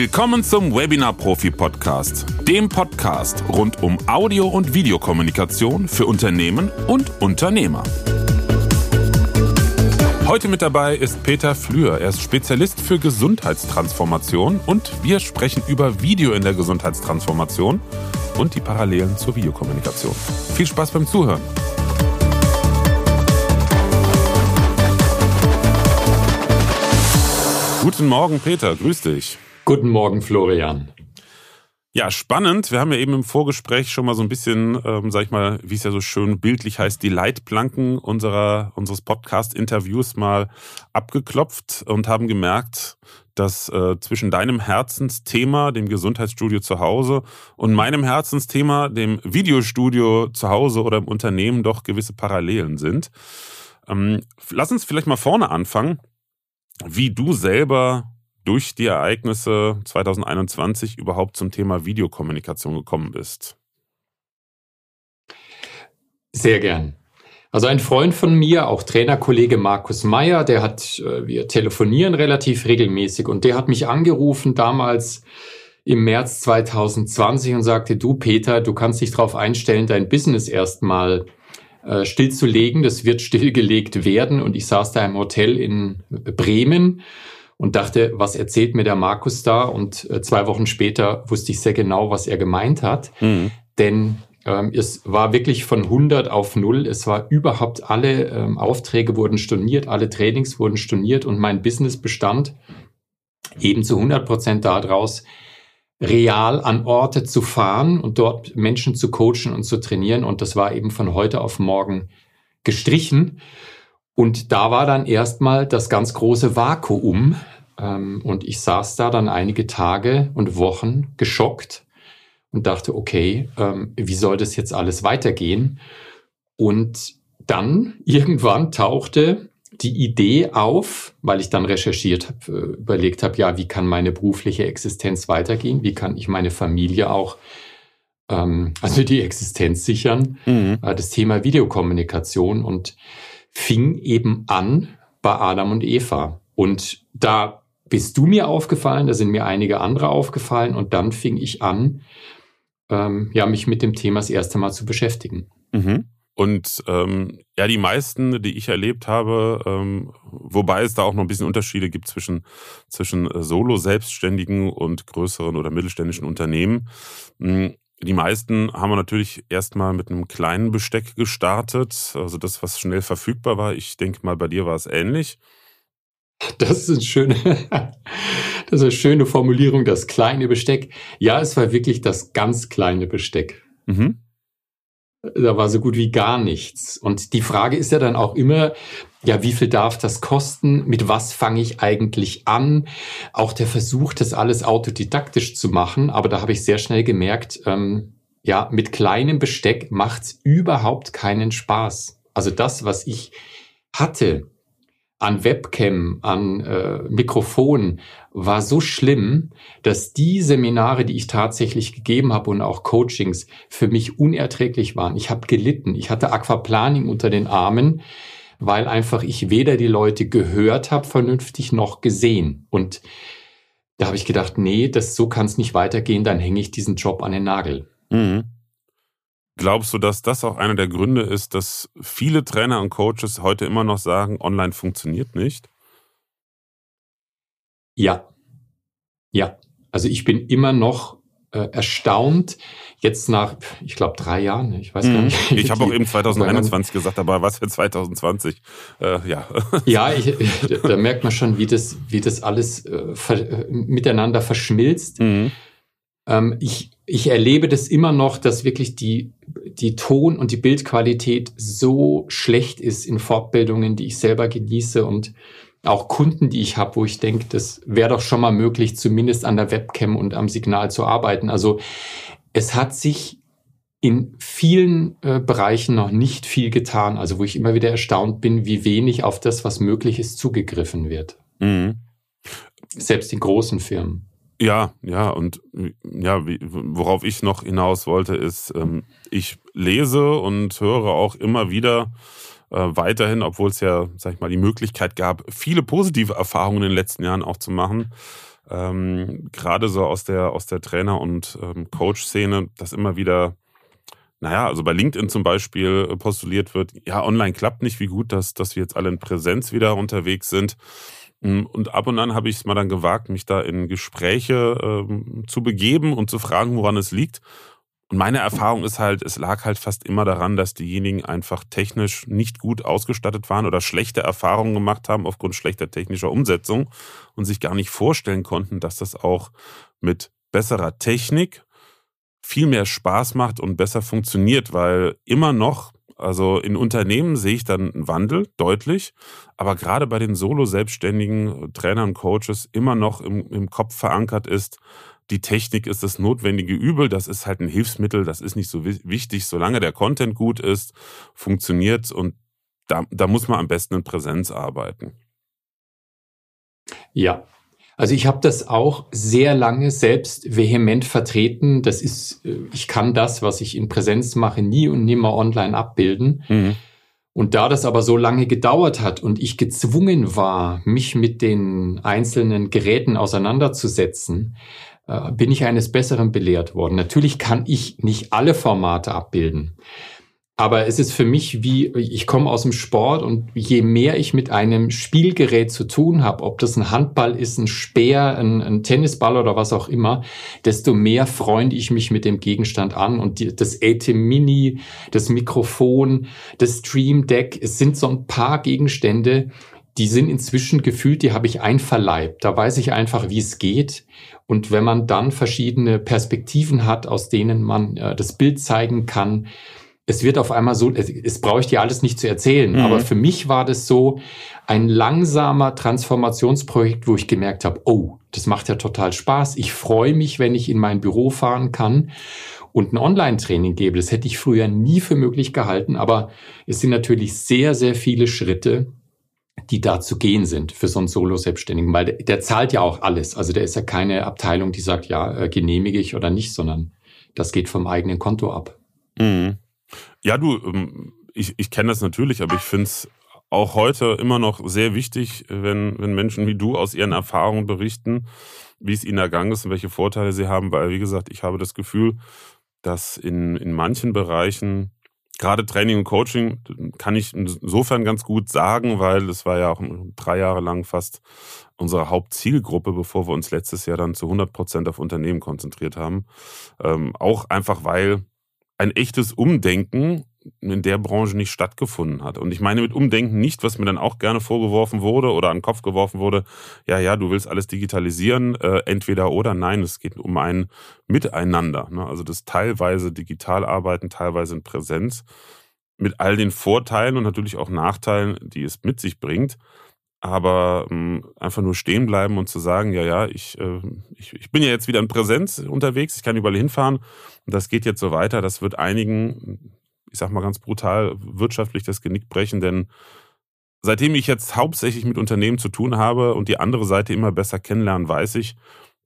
Willkommen zum Webinar Profi Podcast, dem Podcast rund um Audio- und Videokommunikation für Unternehmen und Unternehmer. Heute mit dabei ist Peter Flür. Er ist Spezialist für Gesundheitstransformation und wir sprechen über Video in der Gesundheitstransformation und die Parallelen zur Videokommunikation. Viel Spaß beim Zuhören. Guten Morgen, Peter. Grüß dich. Guten Morgen, Florian. Ja, spannend. Wir haben ja eben im Vorgespräch schon mal so ein bisschen, ähm, sag ich mal, wie es ja so schön bildlich heißt, die Leitplanken unserer, unseres Podcast-Interviews mal abgeklopft und haben gemerkt, dass äh, zwischen deinem Herzensthema, dem Gesundheitsstudio zu Hause, und meinem Herzensthema, dem Videostudio zu Hause oder im Unternehmen, doch gewisse Parallelen sind. Ähm, lass uns vielleicht mal vorne anfangen, wie du selber durch die Ereignisse 2021 überhaupt zum Thema Videokommunikation gekommen bist. Sehr gern. Also ein Freund von mir, auch Trainerkollege Markus Meyer, der hat, äh, wir telefonieren relativ regelmäßig und der hat mich angerufen damals im März 2020 und sagte, du Peter, du kannst dich darauf einstellen, dein Business erstmal äh, stillzulegen. Das wird stillgelegt werden. Und ich saß da im Hotel in Bremen und dachte, was erzählt mir der Markus da? Und äh, zwei Wochen später wusste ich sehr genau, was er gemeint hat. Mhm. Denn ähm, es war wirklich von 100 auf 0. Es war überhaupt alle ähm, Aufträge wurden storniert, alle Trainings wurden storniert und mein Business bestand eben zu 100 Prozent daraus, real an Orte zu fahren und dort Menschen zu coachen und zu trainieren. Und das war eben von heute auf morgen gestrichen. Und da war dann erstmal das ganz große Vakuum. Ähm, und ich saß da dann einige Tage und Wochen geschockt und dachte, okay, ähm, wie soll das jetzt alles weitergehen? Und dann irgendwann tauchte die Idee auf, weil ich dann recherchiert habe, äh, überlegt habe, ja, wie kann meine berufliche Existenz weitergehen? Wie kann ich meine Familie auch, ähm, also die Existenz sichern? Mhm. Äh, das Thema Videokommunikation und fing eben an bei Adam und Eva. Und da bist du mir aufgefallen, da sind mir einige andere aufgefallen und dann fing ich an, ähm, ja, mich mit dem Thema das erste Mal zu beschäftigen. Mhm. Und ähm, ja, die meisten, die ich erlebt habe, ähm, wobei es da auch noch ein bisschen Unterschiede gibt zwischen, zwischen äh, Solo-Selbstständigen und größeren oder mittelständischen Unternehmen, hm, die meisten haben wir natürlich erstmal mit einem kleinen Besteck gestartet, also das, was schnell verfügbar war. Ich denke mal, bei dir war es ähnlich. Das ist eine schöne, das ist eine schöne Formulierung, das kleine Besteck. Ja, es war wirklich das ganz kleine Besteck. Mhm. Da war so gut wie gar nichts. Und die Frage ist ja dann auch immer, ja, wie viel darf das kosten? Mit was fange ich eigentlich an? Auch der Versuch, das alles autodidaktisch zu machen. Aber da habe ich sehr schnell gemerkt, ähm, ja, mit kleinem Besteck macht's überhaupt keinen Spaß. Also das, was ich hatte, an Webcam, an äh, Mikrofon war so schlimm, dass die Seminare, die ich tatsächlich gegeben habe und auch Coachings für mich unerträglich waren. Ich habe gelitten. Ich hatte Aquaplaning unter den Armen, weil einfach ich weder die Leute gehört habe vernünftig noch gesehen. Und da habe ich gedacht, nee, das so kann es nicht weitergehen. Dann hänge ich diesen Job an den Nagel. Mhm. Glaubst du, dass das auch einer der Gründe ist, dass viele Trainer und Coaches heute immer noch sagen, online funktioniert nicht? Ja. Ja. Also ich bin immer noch äh, erstaunt, jetzt nach, ich glaube, drei Jahren, ich weiß gar mhm. nicht. Ich habe auch eben 2021 gesagt, aber was für 2020? Äh, ja. Ja, ich, da merkt man schon, wie das, wie das alles äh, ver, miteinander verschmilzt. Mhm. Ähm, ich, ich erlebe das immer noch, dass wirklich die, die Ton- und die Bildqualität so schlecht ist in Fortbildungen, die ich selber genieße und auch Kunden, die ich habe, wo ich denke, das wäre doch schon mal möglich, zumindest an der Webcam und am Signal zu arbeiten. Also es hat sich in vielen äh, Bereichen noch nicht viel getan, also wo ich immer wieder erstaunt bin, wie wenig auf das, was möglich ist, zugegriffen wird. Mhm. Selbst in großen Firmen. Ja, ja, und ja, worauf ich noch hinaus wollte, ist, ähm, ich lese und höre auch immer wieder äh, weiterhin, obwohl es ja, sag ich mal, die Möglichkeit gab, viele positive Erfahrungen in den letzten Jahren auch zu machen, ähm, gerade so aus der, aus der Trainer- und ähm, Coach-Szene, dass immer wieder, naja, also bei LinkedIn zum Beispiel postuliert wird, ja, online klappt nicht, wie gut, dass, dass wir jetzt alle in Präsenz wieder unterwegs sind. Mm, und ab und an habe ich es mal dann gewagt, mich da in Gespräche ähm, zu begeben und zu fragen, woran es liegt. Und meine Erfahrung ist halt, es lag halt fast immer daran, dass diejenigen einfach technisch nicht gut ausgestattet waren oder schlechte Erfahrungen gemacht haben aufgrund schlechter technischer Umsetzung und sich gar nicht vorstellen konnten, dass das auch mit besserer Technik viel mehr Spaß macht und besser funktioniert, weil immer noch, also in Unternehmen sehe ich dann einen Wandel, deutlich, aber gerade bei den Solo-selbstständigen Trainern, Coaches immer noch im, im Kopf verankert ist, die Technik ist das notwendige Übel, das ist halt ein Hilfsmittel, das ist nicht so wichtig, solange der Content gut ist, funktioniert. Und da, da muss man am besten in Präsenz arbeiten. Ja, also ich habe das auch sehr lange selbst vehement vertreten. Das ist, äh, ich kann das, was ich in Präsenz mache, nie und nimmer online abbilden. Mhm. Und da das aber so lange gedauert hat und ich gezwungen war, mich mit den einzelnen Geräten auseinanderzusetzen, äh, bin ich eines Besseren belehrt worden. Natürlich kann ich nicht alle Formate abbilden. Aber es ist für mich wie, ich komme aus dem Sport und je mehr ich mit einem Spielgerät zu tun habe, ob das ein Handball ist, ein Speer, ein, ein Tennisball oder was auch immer, desto mehr freunde ich mich mit dem Gegenstand an. Und die, das AT Mini, das Mikrofon, das Stream Deck, es sind so ein paar Gegenstände, die sind inzwischen gefühlt, die habe ich einverleibt. Da weiß ich einfach, wie es geht. Und wenn man dann verschiedene Perspektiven hat, aus denen man äh, das Bild zeigen kann, es wird auf einmal so, es, es brauche ich dir alles nicht zu erzählen, mhm. aber für mich war das so ein langsamer Transformationsprojekt, wo ich gemerkt habe, oh, das macht ja total Spaß. Ich freue mich, wenn ich in mein Büro fahren kann und ein Online-Training gebe. Das hätte ich früher nie für möglich gehalten, aber es sind natürlich sehr, sehr viele Schritte, die da zu gehen sind für so einen Solo-Selbstständigen, weil der, der, zahlt ja auch alles. Also der ist ja keine Abteilung, die sagt, ja, äh, genehmige ich oder nicht, sondern das geht vom eigenen Konto ab. Mhm. Ja, du, ähm, ich, ich kenne das natürlich, aber ich finde es auch heute immer noch sehr wichtig, wenn, wenn Menschen wie du aus ihren Erfahrungen berichten, wie es ihnen ergangen ist und welche Vorteile sie haben, weil, wie gesagt, ich habe das Gefühl, dass in, in manchen Bereichen, gerade Training und Coaching, kann ich insofern ganz gut sagen, weil das war ja auch drei Jahre lang fast unsere Hauptzielgruppe, bevor wir uns letztes Jahr dann zu 100 Prozent auf Unternehmen konzentriert haben. Ähm, auch einfach, weil ein echtes Umdenken in der Branche nicht stattgefunden hat. Und ich meine mit Umdenken nicht, was mir dann auch gerne vorgeworfen wurde oder an den Kopf geworfen wurde, ja, ja, du willst alles digitalisieren, äh, entweder oder nein, es geht um ein Miteinander. Ne? Also das teilweise digital arbeiten, teilweise in Präsenz, mit all den Vorteilen und natürlich auch Nachteilen, die es mit sich bringt. Aber ähm, einfach nur stehen bleiben und zu sagen, ja, ja, ich, äh, ich, ich bin ja jetzt wieder in Präsenz unterwegs, ich kann überall hinfahren und das geht jetzt so weiter, das wird einigen, ich sag mal ganz brutal, wirtschaftlich das Genick brechen, denn seitdem ich jetzt hauptsächlich mit Unternehmen zu tun habe und die andere Seite immer besser kennenlernen, weiß ich,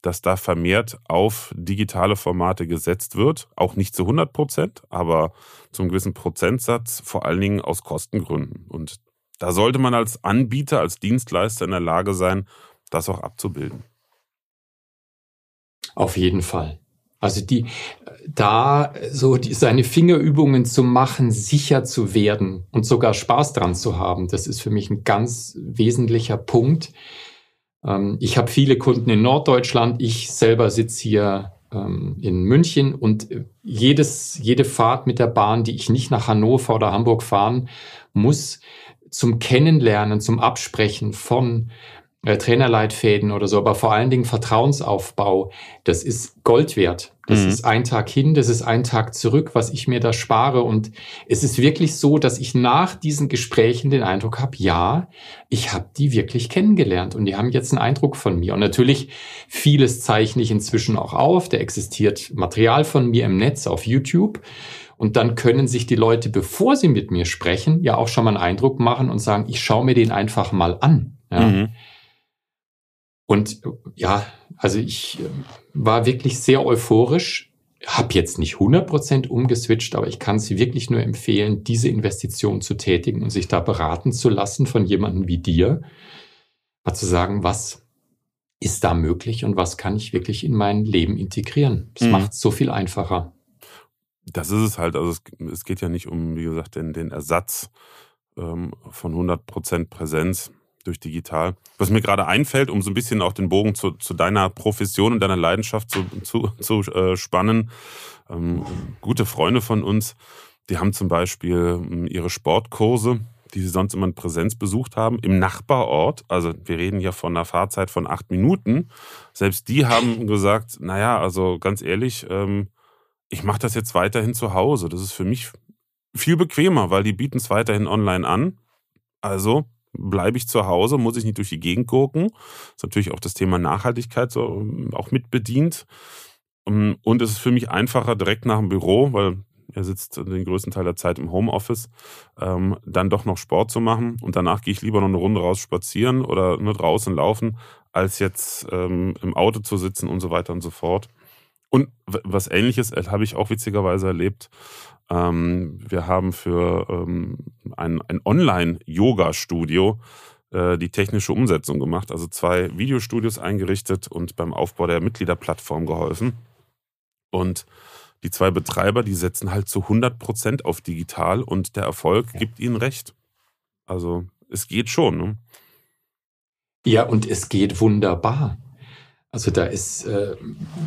dass da vermehrt auf digitale Formate gesetzt wird. Auch nicht zu 100 Prozent, aber zum gewissen Prozentsatz, vor allen Dingen aus Kostengründen. Und da sollte man als Anbieter, als Dienstleister in der Lage sein, das auch abzubilden. Auf jeden Fall. Also die, da so die, seine Fingerübungen zu machen, sicher zu werden und sogar Spaß dran zu haben, das ist für mich ein ganz wesentlicher Punkt. Ähm, ich habe viele Kunden in Norddeutschland. Ich selber sitze hier ähm, in München und jedes, jede Fahrt mit der Bahn, die ich nicht nach Hannover oder Hamburg fahren muss, zum Kennenlernen, zum Absprechen von äh, Trainerleitfäden oder so, aber vor allen Dingen Vertrauensaufbau, das ist Gold wert. Das mhm. ist ein Tag hin, das ist ein Tag zurück, was ich mir da spare. Und es ist wirklich so, dass ich nach diesen Gesprächen den Eindruck habe, ja, ich habe die wirklich kennengelernt und die haben jetzt einen Eindruck von mir. Und natürlich, vieles zeichne ich inzwischen auch auf. Da existiert Material von mir im Netz auf YouTube. Und dann können sich die Leute, bevor sie mit mir sprechen, ja auch schon mal einen Eindruck machen und sagen, ich schaue mir den einfach mal an. Ja. Mhm. Und ja, also ich äh, war wirklich sehr euphorisch, habe jetzt nicht 100% umgeswitcht, aber ich kann es wirklich nur empfehlen, diese Investition zu tätigen und sich da beraten zu lassen von jemandem wie dir, mal zu sagen, was ist da möglich und was kann ich wirklich in mein Leben integrieren? Das mhm. macht es so viel einfacher. Das ist es halt. Also es, es, geht ja nicht um, wie gesagt, den, den Ersatz ähm, von 100% Präsenz durch digital. Was mir gerade einfällt, um so ein bisschen auch den Bogen zu, zu deiner Profession und deiner Leidenschaft zu, zu, zu äh, spannen. Ähm, gute Freunde von uns, die haben zum Beispiel ähm, ihre Sportkurse, die sie sonst immer in Präsenz besucht haben, im Nachbarort. Also wir reden hier von einer Fahrzeit von acht Minuten. Selbst die haben gesagt, naja, also ganz ehrlich, ähm, ich mache das jetzt weiterhin zu Hause. Das ist für mich viel bequemer, weil die bieten es weiterhin online an. Also bleibe ich zu Hause, muss ich nicht durch die Gegend gucken. Das ist natürlich auch das Thema Nachhaltigkeit so ähm, auch mit bedient. Ähm, und es ist für mich einfacher direkt nach dem Büro, weil er sitzt den größten Teil der Zeit im Homeoffice, ähm, dann doch noch Sport zu machen und danach gehe ich lieber noch eine Runde raus spazieren oder nur draußen laufen, als jetzt ähm, im Auto zu sitzen und so weiter und so fort. Und was ähnliches äh, habe ich auch witzigerweise erlebt. Ähm, wir haben für ähm, ein, ein Online-Yoga-Studio äh, die technische Umsetzung gemacht, also zwei Videostudios eingerichtet und beim Aufbau der Mitgliederplattform geholfen. Und die zwei Betreiber, die setzen halt zu 100 Prozent auf digital und der Erfolg gibt ihnen recht. Also es geht schon. Ne? Ja, und es geht wunderbar. Also da ist, äh,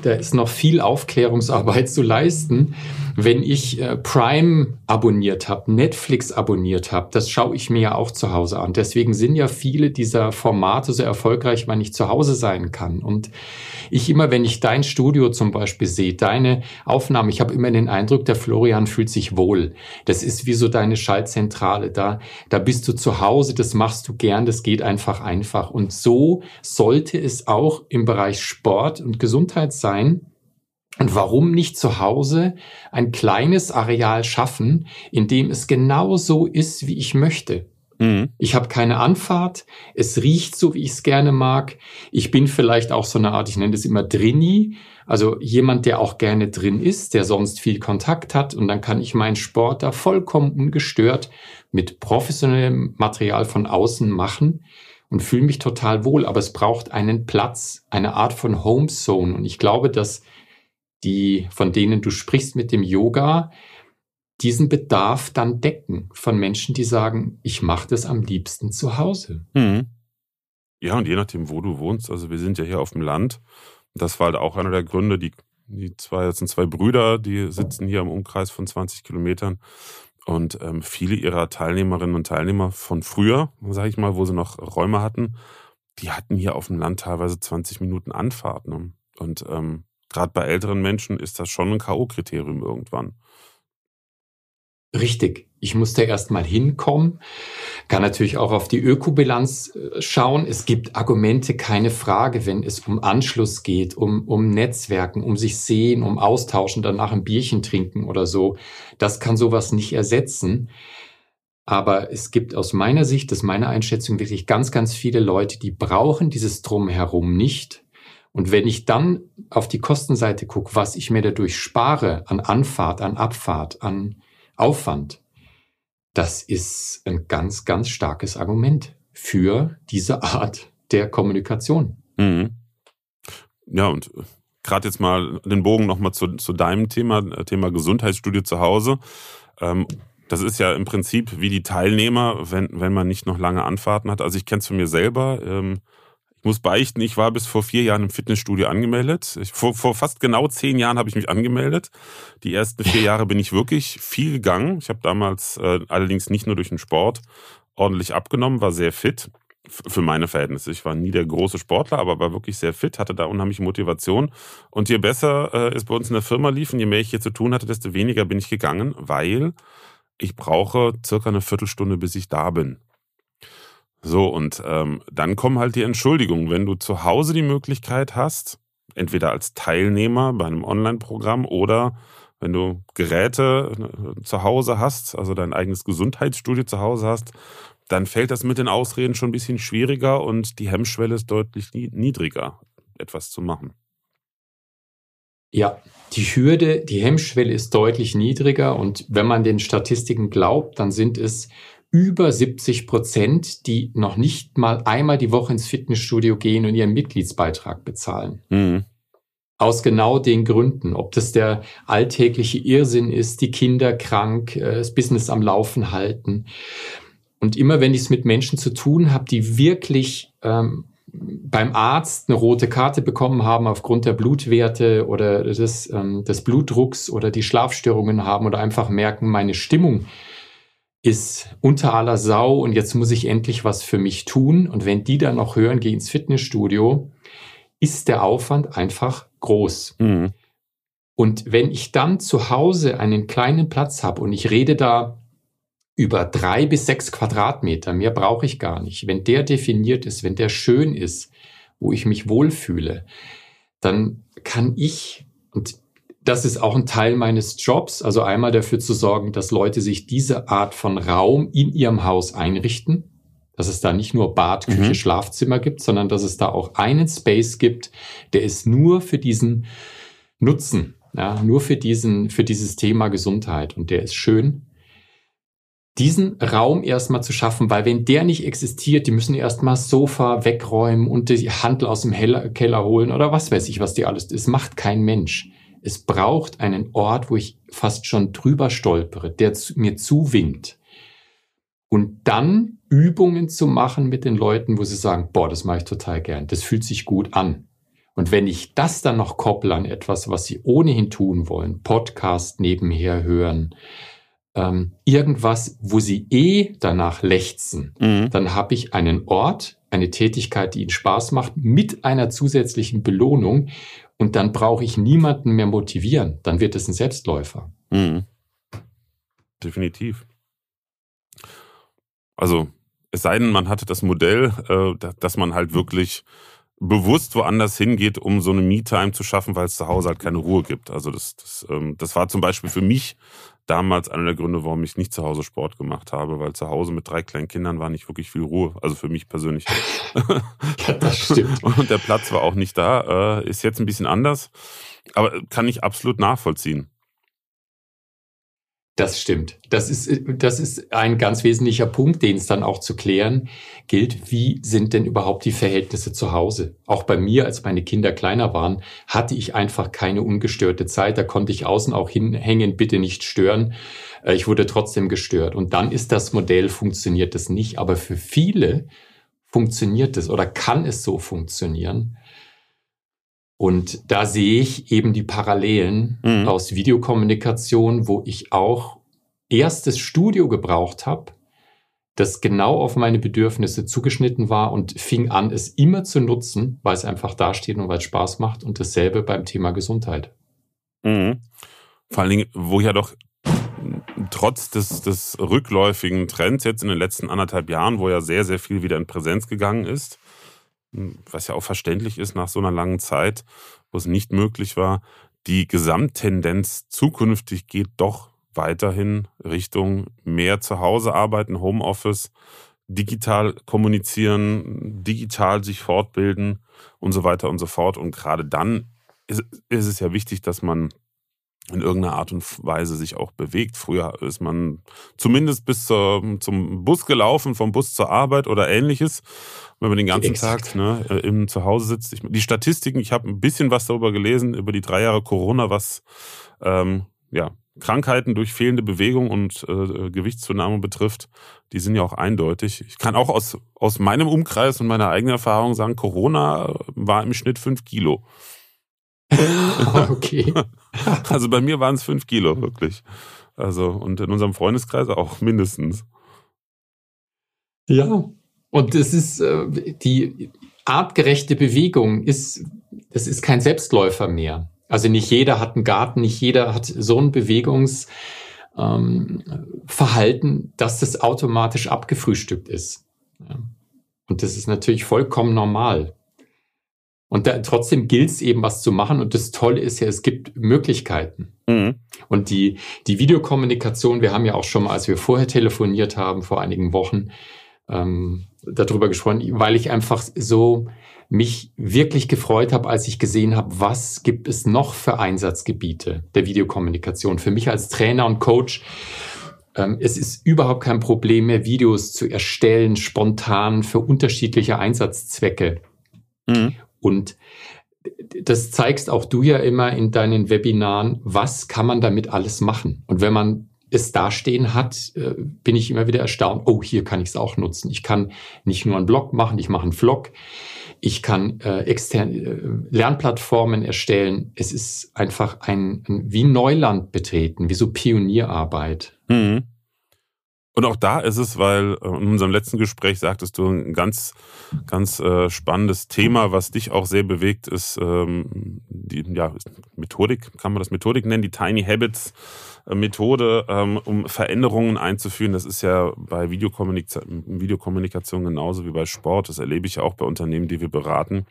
da ist noch viel Aufklärungsarbeit zu leisten. Wenn ich äh, Prime abonniert habe, Netflix abonniert habe, das schaue ich mir ja auch zu Hause an. Deswegen sind ja viele dieser Formate so erfolgreich, weil ich zu Hause sein kann. Und ich immer, wenn ich dein Studio zum Beispiel sehe, deine Aufnahme, ich habe immer den Eindruck, der Florian fühlt sich wohl. Das ist wie so deine Schaltzentrale. Da, da bist du zu Hause, das machst du gern, das geht einfach einfach. Und so sollte es auch im Bereich Sport und Gesundheit sein. Und warum nicht zu Hause ein kleines Areal schaffen, in dem es genau so ist, wie ich möchte? Mhm. Ich habe keine Anfahrt, es riecht so, wie ich es gerne mag. Ich bin vielleicht auch so eine Art, ich nenne das immer Drini, also jemand, der auch gerne drin ist, der sonst viel Kontakt hat. Und dann kann ich meinen Sport da vollkommen ungestört mit professionellem Material von außen machen und fühle mich total wohl. Aber es braucht einen Platz, eine Art von Home Zone. Und ich glaube, dass die, von denen du sprichst mit dem Yoga, diesen Bedarf dann decken von Menschen, die sagen, ich mache das am liebsten zu Hause. Mhm. Ja, und je nachdem, wo du wohnst, also wir sind ja hier auf dem Land. Das war halt auch einer der Gründe, die, die zwei, das sind zwei Brüder, die sitzen hier im Umkreis von 20 Kilometern. Und ähm, viele ihrer Teilnehmerinnen und Teilnehmer von früher, sage ich mal, wo sie noch Räume hatten, die hatten hier auf dem Land teilweise 20 Minuten Anfahrt. Ne? Und ähm, gerade bei älteren Menschen ist das schon ein K.O.-Kriterium irgendwann. Richtig. Ich musste erst mal hinkommen. Kann natürlich auch auf die Ökobilanz äh, schauen. Es gibt Argumente, keine Frage, wenn es um Anschluss geht, um, um Netzwerken, um sich sehen, um austauschen, danach ein Bierchen trinken oder so. Das kann sowas nicht ersetzen. Aber es gibt aus meiner Sicht, das ist meine Einschätzung, wirklich ganz, ganz viele Leute, die brauchen dieses Drumherum nicht. Und wenn ich dann auf die Kostenseite gucke, was ich mir dadurch spare an Anfahrt, an Abfahrt, an Aufwand, das ist ein ganz, ganz starkes Argument für diese Art der Kommunikation. Mhm. Ja, und äh, gerade jetzt mal den Bogen nochmal zu, zu deinem Thema, äh, Thema Gesundheitsstudie zu Hause. Ähm, das ist ja im Prinzip wie die Teilnehmer, wenn, wenn man nicht noch lange Anfahrten hat. Also ich kenne es von mir selber. Ähm, muss beichten, ich war bis vor vier Jahren im Fitnessstudio angemeldet. Ich, vor, vor fast genau zehn Jahren habe ich mich angemeldet. Die ersten vier Jahre bin ich wirklich viel gegangen. Ich habe damals äh, allerdings nicht nur durch den Sport ordentlich abgenommen, war sehr fit für meine Verhältnisse. Ich war nie der große Sportler, aber war wirklich sehr fit, hatte da unheimliche Motivation. Und je besser äh, es bei uns in der Firma lief und je mehr ich hier zu tun hatte, desto weniger bin ich gegangen, weil ich brauche circa eine Viertelstunde, bis ich da bin. So, und ähm, dann kommen halt die Entschuldigungen. Wenn du zu Hause die Möglichkeit hast, entweder als Teilnehmer bei einem Online-Programm oder wenn du Geräte äh, zu Hause hast, also dein eigenes Gesundheitsstudio zu Hause hast, dann fällt das mit den Ausreden schon ein bisschen schwieriger und die Hemmschwelle ist deutlich niedriger, etwas zu machen. Ja, die Hürde, die Hemmschwelle ist deutlich niedriger und wenn man den Statistiken glaubt, dann sind es über 70 Prozent, die noch nicht mal einmal die Woche ins Fitnessstudio gehen und ihren Mitgliedsbeitrag bezahlen. Mhm. Aus genau den Gründen, ob das der alltägliche Irrsinn ist, die Kinder krank, äh, das Business am Laufen halten. Und immer wenn ich es mit Menschen zu tun habe, die wirklich ähm, beim Arzt eine rote Karte bekommen haben aufgrund der Blutwerte oder des, ähm, des Blutdrucks oder die Schlafstörungen haben oder einfach merken, meine Stimmung ist unter aller Sau und jetzt muss ich endlich was für mich tun. Und wenn die dann noch hören, geh ins Fitnessstudio, ist der Aufwand einfach groß. Mhm. Und wenn ich dann zu Hause einen kleinen Platz habe und ich rede da über drei bis sechs Quadratmeter, mehr brauche ich gar nicht. Wenn der definiert ist, wenn der schön ist, wo ich mich wohlfühle, dann kann ich, und das ist auch ein Teil meines Jobs, also einmal dafür zu sorgen, dass Leute sich diese Art von Raum in ihrem Haus einrichten, dass es da nicht nur Bad, Küche, mhm. Schlafzimmer gibt, sondern dass es da auch einen Space gibt, der ist nur für diesen Nutzen, ja, nur für diesen, für dieses Thema Gesundheit und der ist schön. Diesen Raum erstmal zu schaffen, weil wenn der nicht existiert, die müssen erstmal Sofa wegräumen und die Handel aus dem Keller holen oder was weiß ich, was die alles, das macht kein Mensch. Es braucht einen Ort, wo ich fast schon drüber stolpere, der mir zuwinkt. Und dann Übungen zu machen mit den Leuten, wo sie sagen, boah, das mache ich total gern, das fühlt sich gut an. Und wenn ich das dann noch kopple an etwas, was sie ohnehin tun wollen, Podcast nebenher hören, ähm, irgendwas, wo sie eh danach lechzen, mhm. dann habe ich einen Ort, eine Tätigkeit, die ihnen Spaß macht, mit einer zusätzlichen Belohnung, und dann brauche ich niemanden mehr motivieren. Dann wird es ein Selbstläufer. Mhm. Definitiv. Also, es sei denn, man hatte das Modell, äh, dass man halt wirklich bewusst woanders hingeht, um so eine Me-Time zu schaffen, weil es zu Hause halt keine Ruhe gibt. Also das, das, ähm, das war zum Beispiel für mich damals einer der Gründe, warum ich nicht zu Hause Sport gemacht habe, weil zu Hause mit drei kleinen Kindern war nicht wirklich viel Ruhe. Also für mich persönlich. ja, das stimmt. Und der Platz war auch nicht da. Äh, ist jetzt ein bisschen anders, aber kann ich absolut nachvollziehen. Das stimmt. Das ist, das ist ein ganz wesentlicher Punkt, den es dann auch zu klären gilt. Wie sind denn überhaupt die Verhältnisse zu Hause? Auch bei mir, als meine Kinder kleiner waren, hatte ich einfach keine ungestörte Zeit. Da konnte ich außen auch hinhängen, bitte nicht stören. Äh, ich wurde trotzdem gestört. Und dann ist das Modell, funktioniert das nicht. Aber für viele funktioniert es oder kann es so funktionieren. Und da sehe ich eben die Parallelen mhm. aus Videokommunikation, wo ich auch erstes Studio gebraucht habe, das genau auf meine Bedürfnisse zugeschnitten war und fing an, es immer zu nutzen, weil es einfach dasteht und weil es Spaß macht. Und dasselbe beim Thema Gesundheit. Mhm. Vor allen Dingen, wo ja doch trotz des, des rückläufigen Trends jetzt in den letzten anderthalb Jahren, wo ja sehr, sehr viel wieder in Präsenz gegangen ist, was ja auch verständlich ist nach so einer langen Zeit, wo es nicht möglich war, die Gesamttendenz zukünftig geht doch weiterhin Richtung mehr zu Hause arbeiten, Homeoffice, digital kommunizieren, digital sich fortbilden und so weiter und so fort. Und gerade dann ist, ist es ja wichtig, dass man in irgendeiner Art und Weise sich auch bewegt. Früher ist man zumindest bis zur, zum Bus gelaufen, vom Bus zur Arbeit oder ähnliches. Wenn man den ganzen Exakt. Tag ne, äh, im Zuhause sitzt. Ich, die Statistiken, ich habe ein bisschen was darüber gelesen, über die drei Jahre Corona, was ähm, ja, Krankheiten durch fehlende Bewegung und äh, Gewichtszunahme betrifft, die sind ja auch eindeutig. Ich kann auch aus, aus meinem Umkreis und meiner eigenen Erfahrung sagen, Corona war im Schnitt fünf Kilo. okay. also bei mir waren es fünf Kilo, wirklich. Also, und in unserem Freundeskreis auch mindestens. Ja, und das ist äh, die artgerechte Bewegung ist, das ist kein Selbstläufer mehr. Also nicht jeder hat einen Garten, nicht jeder hat so ein Bewegungsverhalten, ähm, dass das automatisch abgefrühstückt ist. Und das ist natürlich vollkommen normal. Und da, trotzdem gilt es eben, was zu machen. Und das Tolle ist ja, es gibt Möglichkeiten. Mhm. Und die, die Videokommunikation, wir haben ja auch schon mal, als wir vorher telefoniert haben, vor einigen Wochen, ähm, darüber gesprochen, weil ich einfach so mich wirklich gefreut habe, als ich gesehen habe, was gibt es noch für Einsatzgebiete der Videokommunikation. Für mich als Trainer und Coach Ähm, es ist überhaupt kein Problem mehr, Videos zu erstellen, spontan für unterschiedliche Einsatzzwecke. Mhm. Und das zeigst auch du ja immer in deinen Webinaren, was kann man damit alles machen. Und wenn man es dastehen hat, äh, bin ich immer wieder erstaunt, oh, hier kann ich es auch nutzen. Ich kann nicht nur einen Blog machen, ich mache einen Vlog, ich kann äh, externe äh, Lernplattformen erstellen. Es ist einfach ein, ein wie Neuland betreten, wie so Pionierarbeit. Mhm. Und auch da ist es, weil äh, in unserem letzten Gespräch sagtest du ein ganz, ganz äh, spannendes Thema, was dich auch sehr bewegt, ist ähm, die ja, Methodik, kann man das Methodik nennen, die Tiny Habits äh, Methode, ähm, um Veränderungen einzuführen. Das ist ja bei Videokommunikation, Videokommunikation genauso wie bei Sport. Das erlebe ich ja auch bei Unternehmen, die wir beraten.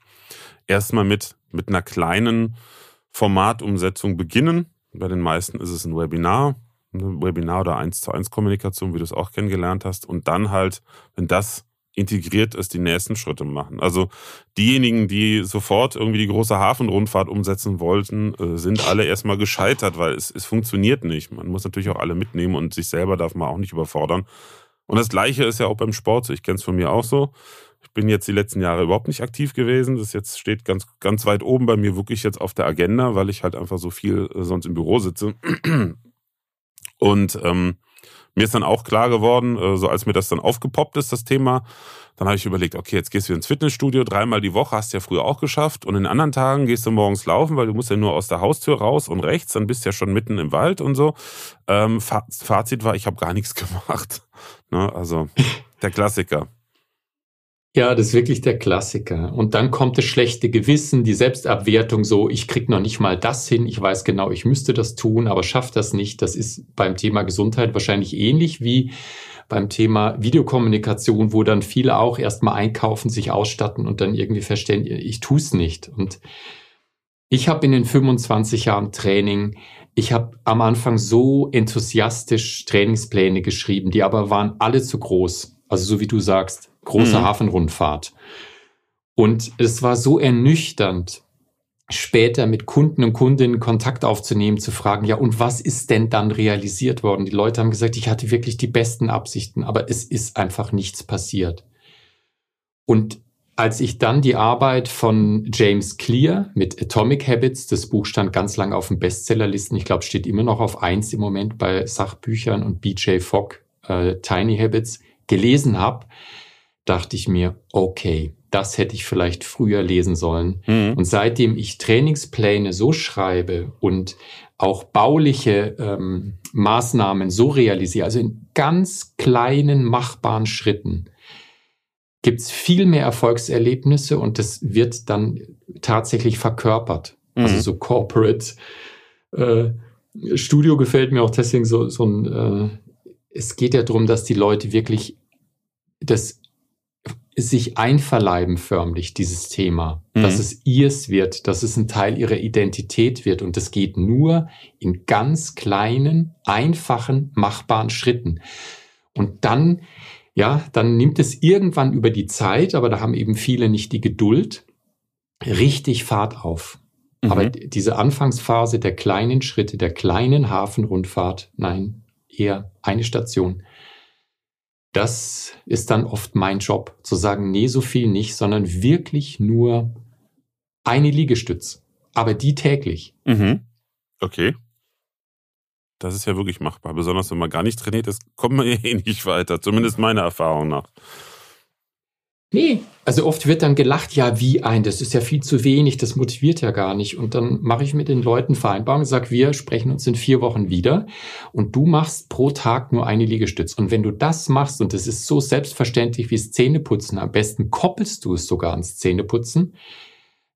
Erstmal mit, mit einer kleinen Formatumsetzung beginnen. Bei den meisten ist es ein Webinar Webinar oder 1 zu 1 Kommunikation, wie du es auch kennengelernt hast. Und dann halt, wenn das integriert ist, die nächsten Schritte machen. Also diejenigen, die sofort irgendwie die große Hafenrundfahrt umsetzen wollten, äh, sind alle erstmal gescheitert, weil es, es funktioniert nicht. Man muss natürlich auch alle mitnehmen und sich selber darf man auch nicht überfordern. Und das Gleiche ist ja auch beim Sport so. Ich kenne es von mir auch so. Ich bin jetzt die letzten Jahre überhaupt nicht aktiv gewesen. Das jetzt steht ganz, ganz weit oben bei mir wirklich jetzt auf der Agenda, weil ich halt einfach so viel äh, sonst im Büro sitze. Und ähm, mir ist dann auch klar geworden, äh, so als mir das dann aufgepoppt ist, das Thema, dann habe ich überlegt, okay, jetzt gehst du ins Fitnessstudio dreimal die Woche, hast du ja früher auch geschafft. Und in anderen Tagen gehst du morgens laufen, weil du musst ja nur aus der Haustür raus und rechts, dann bist du ja schon mitten im Wald und so. Ähm, Fazit war, ich habe gar nichts gemacht. Ne? Also der Klassiker. Ja, das ist wirklich der Klassiker. Und dann kommt das schlechte Gewissen, die Selbstabwertung so, ich krieg noch nicht mal das hin, ich weiß genau, ich müsste das tun, aber schaff das nicht. Das ist beim Thema Gesundheit wahrscheinlich ähnlich wie beim Thema Videokommunikation, wo dann viele auch erstmal einkaufen, sich ausstatten und dann irgendwie verstehen, ich tue es nicht. Und ich habe in den 25 Jahren Training, ich habe am Anfang so enthusiastisch Trainingspläne geschrieben, die aber waren alle zu groß. Also so wie du sagst, große mhm. Hafenrundfahrt. Und es war so ernüchternd, später mit Kunden und Kundinnen Kontakt aufzunehmen, zu fragen, ja, und was ist denn dann realisiert worden? Die Leute haben gesagt, ich hatte wirklich die besten Absichten, aber es ist einfach nichts passiert. Und als ich dann die Arbeit von James Clear mit Atomic Habits, das Buch stand ganz lange auf den Bestsellerlisten, ich glaube, steht immer noch auf eins im Moment bei Sachbüchern und BJ Fogg, äh, Tiny Habits, gelesen habe, dachte ich mir, okay, das hätte ich vielleicht früher lesen sollen. Mhm. Und seitdem ich Trainingspläne so schreibe und auch bauliche ähm, Maßnahmen so realisiere, also in ganz kleinen machbaren Schritten, gibt es viel mehr Erfolgserlebnisse und das wird dann tatsächlich verkörpert. Also mhm. Also so Corporate äh, Studio gefällt mir auch deswegen so, so ein, äh, es geht ja darum, dass die Leute wirklich das sich einverleiben förmlich, dieses Thema, mhm. dass es ihrs wird, dass es ein Teil ihrer Identität wird. Und das geht nur in ganz kleinen, einfachen, machbaren Schritten. Und dann, ja, dann nimmt es irgendwann über die Zeit, aber da haben eben viele nicht die Geduld, richtig Fahrt auf. Mhm. Aber diese Anfangsphase der kleinen Schritte, der kleinen Hafenrundfahrt, nein, eher eine Station, das ist dann oft mein Job, zu sagen, nee, so viel nicht, sondern wirklich nur eine Liegestütz, aber die täglich. Mhm. Okay. Das ist ja wirklich machbar. Besonders wenn man gar nicht trainiert ist, kommt man eh nicht weiter. Zumindest meiner Erfahrung nach. Nee, also oft wird dann gelacht, ja, wie ein, das ist ja viel zu wenig, das motiviert ja gar nicht. Und dann mache ich mit den Leuten Vereinbarungen und sage, wir sprechen uns in vier Wochen wieder und du machst pro Tag nur eine Liegestütz. Und wenn du das machst, und das ist so selbstverständlich wie das Zähneputzen, am besten koppelst du es sogar ans Zähneputzen,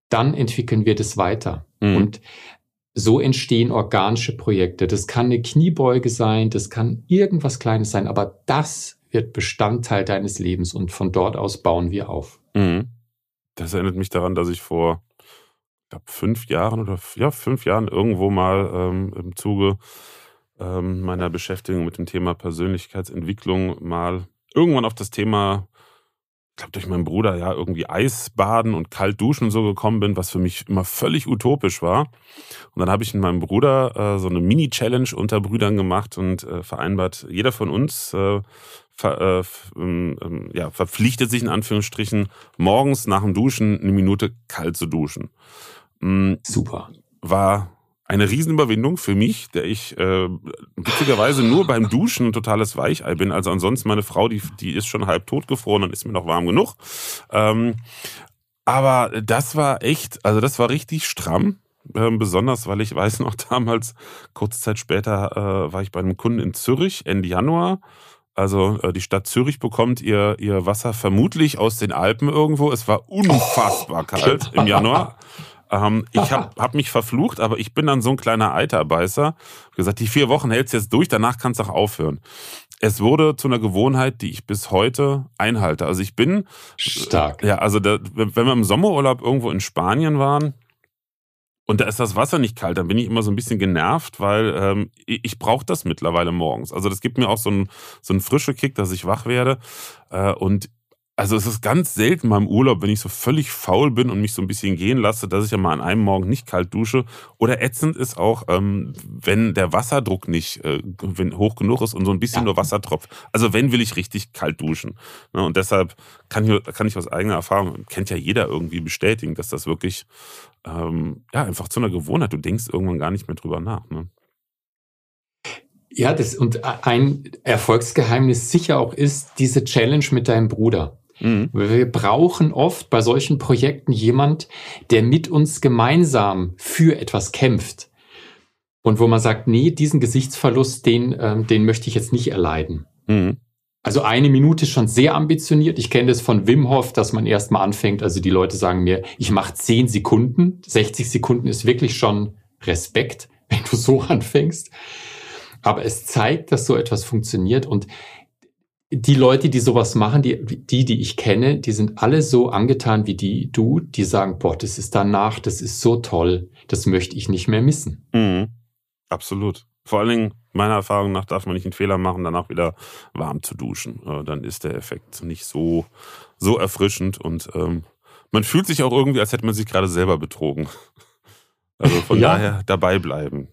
dann entwickeln wir das weiter. Mhm. Und so entstehen organische Projekte. Das kann eine Kniebeuge sein, das kann irgendwas Kleines sein, aber das wird Bestandteil deines Lebens und von dort aus bauen wir auf. Mhm. Das erinnert mich daran, dass ich vor ich glaube, fünf Jahren oder ja, fünf Jahren irgendwo mal ähm, im Zuge ähm, meiner Beschäftigung mit dem Thema Persönlichkeitsentwicklung mal irgendwann auf das Thema glaube, durch meinen Bruder ja irgendwie Eisbaden und kalt duschen und so gekommen bin, was für mich immer völlig utopisch war. Und dann habe ich mit meinem Bruder äh, so eine Mini-Challenge unter Brüdern gemacht und äh, vereinbart, jeder von uns äh, ver, äh, ähm, ähm, ja, verpflichtet sich in Anführungsstrichen, morgens nach dem Duschen eine Minute kalt zu duschen. Mhm. Super. War eine Riesenüberwindung für mich, der ich äh, witzigerweise nur beim Duschen ein totales Weichei bin. Also ansonsten meine Frau, die, die ist schon halb tot gefroren, dann ist mir noch warm genug. Ähm, aber das war echt, also das war richtig stramm. Ähm, besonders, weil ich weiß noch damals, kurze Zeit später äh, war ich bei einem Kunden in Zürich, Ende Januar. Also äh, die Stadt Zürich bekommt ihr, ihr Wasser vermutlich aus den Alpen irgendwo. Es war unfassbar oh, kalt im Januar. Ähm, ich habe hab mich verflucht, aber ich bin dann so ein kleiner Eiterbeißer. Ich gesagt, die vier Wochen hältst jetzt durch, danach kannst du auch aufhören. Es wurde zu einer Gewohnheit, die ich bis heute einhalte. Also ich bin stark. Ja, also da, wenn wir im Sommerurlaub irgendwo in Spanien waren, und da ist das Wasser nicht kalt, dann bin ich immer so ein bisschen genervt, weil ähm, ich, brauche das mittlerweile morgens. Also das gibt mir auch so einen so einen frische Kick, dass ich wach werde. Äh, und also es ist ganz selten mal im Urlaub, wenn ich so völlig faul bin und mich so ein bisschen gehen lasse, dass ich ja mal an einem Morgen nicht kalt dusche. Oder ätzend ist auch, ähm, wenn der Wasserdruck nicht äh, wenn hoch genug ist und so ein bisschen ja. nur Wasser tropft. Also wenn will ich richtig kalt duschen. Ne, und deshalb kann ich, kann ich aus eigener Erfahrung, kennt ja jeder irgendwie bestätigen, dass das wirklich ähm, ja einfach zu einer Gewohnheit. Du denkst irgendwann gar nicht mehr drüber nach. Ne? Ja, das und ein Erfolgsgeheimnis sicher auch ist diese Challenge mit deinem Bruder. Mhm. Wir brauchen oft bei solchen Projekten jemand, der mit uns gemeinsam für etwas kämpft. Und wo man sagt, nee, diesen Gesichtsverlust, den, ähm, den möchte ich jetzt nicht erleiden. Mhm. Also eine Minute ist schon sehr ambitioniert. Ich kenne das von Wim Hof, dass man erstmal anfängt. Also die Leute sagen mir, ich mache zehn Sekunden. 60 Sekunden ist wirklich schon Respekt, wenn du so anfängst. Aber es zeigt, dass so etwas funktioniert. Und die Leute, die sowas machen, die, die, die ich kenne, die sind alle so angetan wie die du, die sagen, boah, das ist danach, das ist so toll, das möchte ich nicht mehr missen. Mhm. Absolut. Vor allen Dingen, meiner Erfahrung nach, darf man nicht einen Fehler machen, danach wieder warm zu duschen. Äh, dann ist der Effekt nicht so, so erfrischend und ähm, man fühlt sich auch irgendwie, als hätte man sich gerade selber betrogen. Also von ja. daher dabei bleiben.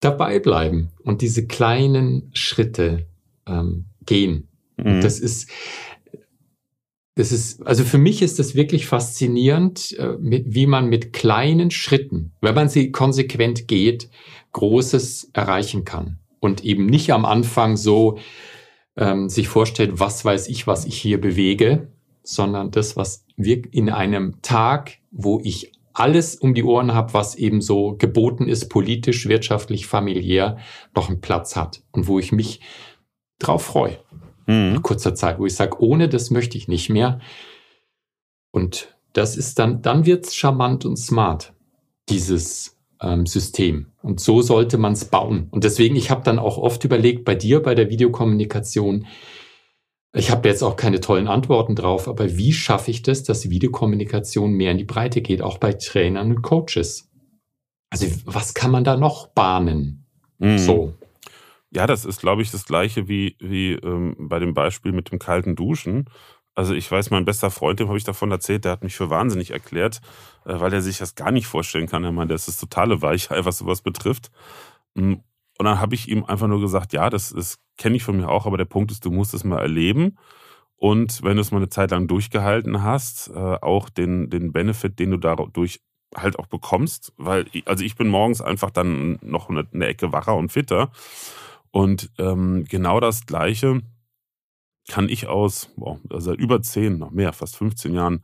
Dabei bleiben und diese kleinen Schritte, ähm, gehen. Mhm. Das ist, das ist, also für mich ist das wirklich faszinierend, äh, mit, wie man mit kleinen Schritten, wenn man sie konsequent geht, Großes erreichen kann. Und eben nicht am Anfang so ähm, sich vorstellt, was weiß ich, was ich hier bewege, sondern das, was wir in einem Tag, wo ich alles um die Ohren habe, was eben so geboten ist, politisch, wirtschaftlich, familiär, noch einen Platz hat. Und wo ich mich drauf freue. Mhm. In kurzer Zeit, wo ich sage, ohne das möchte ich nicht mehr. Und das ist dann, dann wird es charmant und smart, dieses ähm, System. Und so sollte man es bauen. Und deswegen, ich habe dann auch oft überlegt, bei dir, bei der Videokommunikation, ich habe jetzt auch keine tollen Antworten drauf, aber wie schaffe ich das, dass Videokommunikation mehr in die Breite geht, auch bei Trainern und Coaches? Also was kann man da noch bahnen? Mhm. So. Ja, das ist, glaube ich, das gleiche wie, wie ähm, bei dem Beispiel mit dem kalten Duschen. Also ich weiß, mein bester Freund, dem habe ich davon erzählt, der hat mich für wahnsinnig erklärt, äh, weil er sich das gar nicht vorstellen kann. Er meint, das ist totale Weichheit, was sowas betrifft. Hm, und dann habe ich ihm einfach nur gesagt, ja, das, das kenne ich von mir auch, aber der Punkt ist, du musst es mal erleben. Und wenn du es mal eine Zeit lang durchgehalten hast, äh, auch den, den Benefit, den du dadurch halt auch bekommst, weil, also ich bin morgens einfach dann noch eine, eine Ecke wacher und fitter. Und ähm, genau das Gleiche kann ich aus, boah, also seit über zehn, noch mehr, fast 15 Jahren,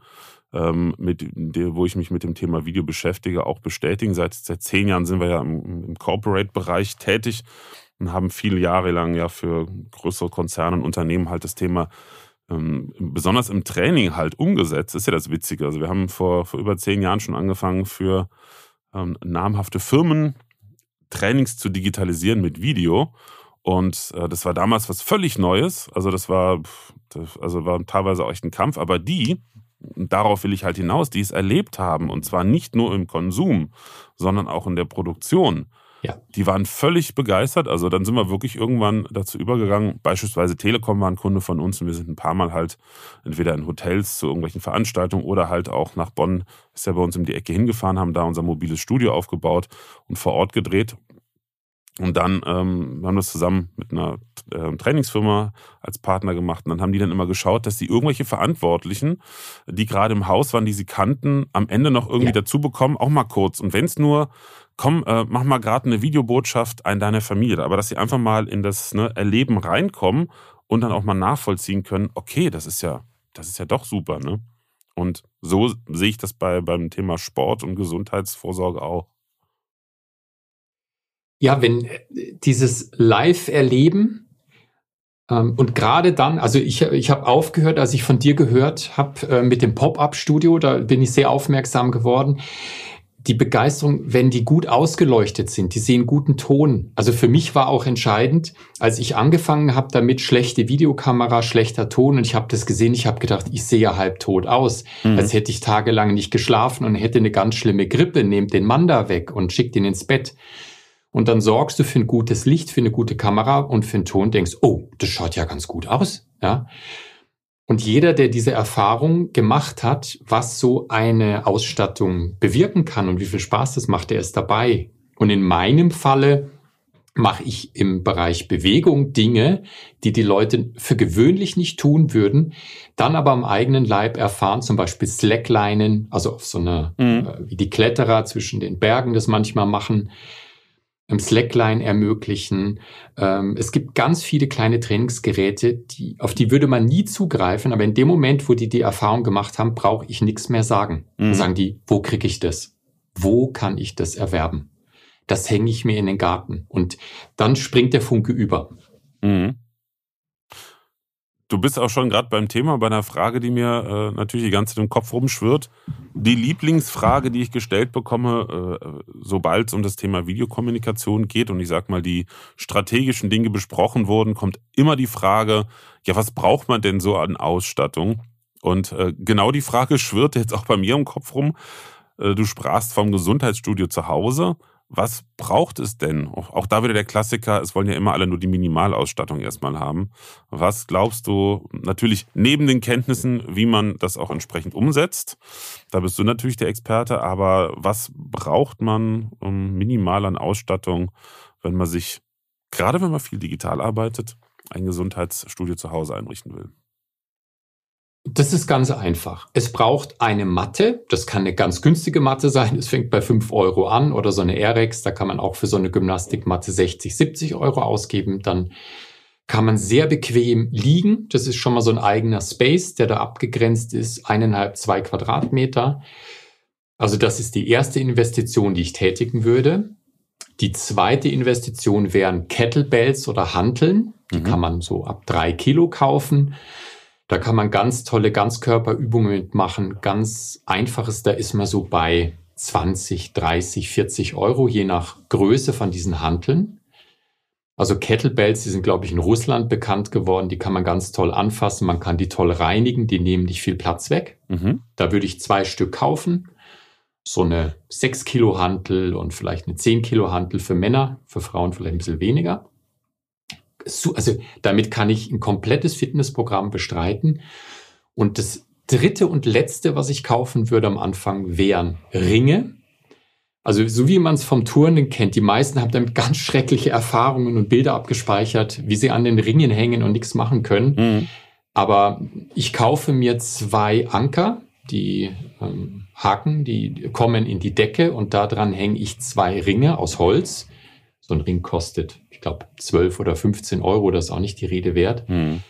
ähm, mit der, wo ich mich mit dem Thema Video beschäftige, auch bestätigen. Seit, seit zehn Jahren sind wir ja im, im Corporate-Bereich tätig und haben viele Jahre lang ja für größere Konzerne und Unternehmen halt das Thema ähm, besonders im Training halt umgesetzt. Ist ja das Witzige. Also wir haben vor, vor über zehn Jahren schon angefangen für ähm, namhafte Firmen Trainings zu digitalisieren mit Video. Und äh, das war damals was völlig Neues. Also das war, das, also war teilweise auch echt ein Kampf. Aber die, darauf will ich halt hinaus, die es erlebt haben, und zwar nicht nur im Konsum, sondern auch in der Produktion, Ja. Die waren völlig begeistert. Also dann sind wir wirklich irgendwann dazu übergegangen. Beispielsweise Telekom war ein Kunde von uns und wir sind ein paar Mal halt entweder in Hotels zu irgendwelchen Veranstaltungen oder halt auch nach Bonn, ist ja bei uns um die Ecke hingefahren, haben da unser mobiles Studio aufgebaut und vor Ort gedreht. Und dann ähm, haben wir das zusammen mit einer äh, Trainingsfirma als Partner gemacht. Und dann haben die dann immer geschaut, dass die irgendwelche Verantwortlichen, die gerade im Haus waren, die sie kannten, am Ende noch irgendwie ja. dazu bekommen, auch mal kurz. Und wenn es nur, komm, äh, mach mal gerade eine Videobotschaft an deine Familie, aber dass sie einfach mal in das ne, Erleben reinkommen und dann auch mal nachvollziehen können, okay, das ist ja, das ist ja doch super, ne? Und so sehe ich das bei, beim Thema Sport und Gesundheitsvorsorge auch. Ja, wenn äh, dieses Live-Erleben ähm, und gerade dann, also ich, ich habe aufgehört, als ich von dir gehört habe äh, mit dem Pop-up-Studio, da bin ich sehr aufmerksam geworden. Die Begeisterung, wenn die gut ausgeleuchtet sind, die sehen guten Ton. Also für mich war auch entscheidend, als ich angefangen habe damit, schlechte Videokamera, schlechter Ton und ich habe das gesehen, ich habe gedacht, ich sehe ja halbtot aus, mhm. als hätte ich tagelang nicht geschlafen und hätte eine ganz schlimme Grippe, nehmt den Mann da weg und schickt ihn ins Bett. Und dann sorgst du für ein gutes Licht, für eine gute Kamera und für einen Ton, denkst, oh, das schaut ja ganz gut aus. Ja. Und jeder, der diese Erfahrung gemacht hat, was so eine Ausstattung bewirken kann und wie viel Spaß das macht, der ist dabei. Und in meinem Falle mache ich im Bereich Bewegung Dinge, die die Leute für gewöhnlich nicht tun würden, dann aber am eigenen Leib erfahren, zum Beispiel Slacklinen, also auf so eine, mhm. äh, wie die Kletterer zwischen den Bergen das manchmal machen, Slackline ermöglichen. Ähm, es gibt ganz viele kleine Trainingsgeräte, die, auf die würde man nie zugreifen, aber in dem Moment, wo die die Erfahrung gemacht haben, brauche ich nichts mehr sagen. Mhm. Sagen die, wo kriege ich das? Wo kann ich das erwerben? Das hänge ich mir in den Garten. Und dann springt der Funke über. Mhm. Du bist auch schon gerade beim Thema, bei einer Frage, die mir äh, natürlich die ganze Zeit im Kopf rumschwirrt. Die Lieblingsfrage, die ich gestellt bekomme, äh, sobald es um das Thema Videokommunikation geht und ich sag mal, die strategischen Dinge besprochen wurden, kommt immer die Frage, ja, was braucht man denn so an Ausstattung? Und äh, genau die Frage schwirrt jetzt auch bei mir im Kopf rum. Äh, du sprachst vom Gesundheitsstudio zu Hause. Was braucht es denn? Auch da wieder der Klassiker, es wollen ja immer alle nur die Minimalausstattung erstmal haben. Was glaubst du, natürlich neben den Kenntnissen, wie man das auch entsprechend umsetzt, da bist du natürlich der Experte, aber was braucht man um minimal an Ausstattung, wenn man sich, gerade wenn man viel digital arbeitet, ein Gesundheitsstudio zu Hause einrichten will? Das ist ganz einfach. Es braucht eine Matte. Das kann eine ganz günstige Matte sein. Es fängt bei 5 Euro an oder so eine Airrex. Da kann man auch für so eine Gymnastikmatte 60, 70 Euro ausgeben. Dann kann man sehr bequem liegen. Das ist schon mal so ein eigener Space, der da abgegrenzt ist. Eineinhalb, zwei Quadratmeter. Also das ist die erste Investition, die ich tätigen würde. Die zweite Investition wären Kettlebells oder Hanteln. Die mhm. kann man so ab drei Kilo kaufen. Da kann man ganz tolle Ganzkörperübungen mitmachen. Ganz einfaches, da ist man so bei 20, 30, 40 Euro, je nach Größe von diesen Hanteln. Also Kettlebells, die sind, glaube ich, in Russland bekannt geworden. Die kann man ganz toll anfassen. Man kann die toll reinigen. Die nehmen nicht viel Platz weg. Mhm. Da würde ich zwei Stück kaufen. So eine 6 Kilo Hantel und vielleicht eine 10 Kilo Hantel für Männer, für Frauen vielleicht ein bisschen weniger also damit kann ich ein komplettes Fitnessprogramm bestreiten. Und das dritte und letzte, was ich kaufen würde am Anfang, wären Ringe. Also so wie man es vom Turnen kennt, die meisten haben damit ganz schreckliche Erfahrungen und Bilder abgespeichert, wie sie an den Ringen hängen und nichts machen können. Mhm. Aber ich kaufe mir zwei Anker, die ähm, Haken, die kommen in die Decke und daran hänge ich zwei Ringe aus Holz. So ein Ring kostet ich glaube, 12 oder 15 Euro, das ist auch nicht die Rede wert. Mhm.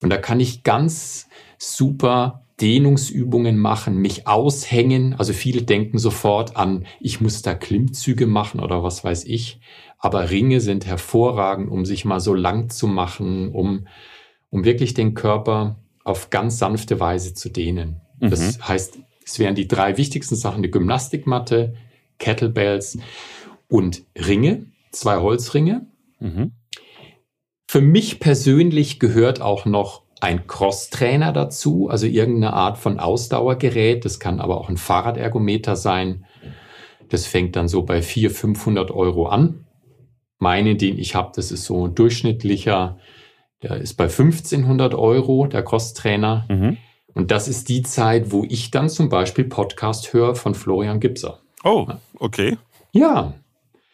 Und da kann ich ganz super Dehnungsübungen machen, mich aushängen. Also viele denken sofort an, ich muss da Klimmzüge machen oder was weiß ich. Aber Ringe sind hervorragend, um sich mal so lang zu machen, um, um wirklich den Körper auf ganz sanfte Weise zu dehnen. Mhm. Das heißt, es wären die drei wichtigsten Sachen, die Gymnastikmatte, Kettlebells und Ringe, zwei Holzringe. Mhm. Für mich persönlich gehört auch noch ein Crosstrainer dazu, also irgendeine Art von Ausdauergerät. Das kann aber auch ein Fahrradergometer sein. Das fängt dann so bei 400, 500 Euro an. meine, den ich habe, das ist so ein durchschnittlicher, der ist bei 1500 Euro, der Crosstrainer. Mhm. Und das ist die Zeit, wo ich dann zum Beispiel Podcast höre von Florian Gipser. Oh, okay. Ja.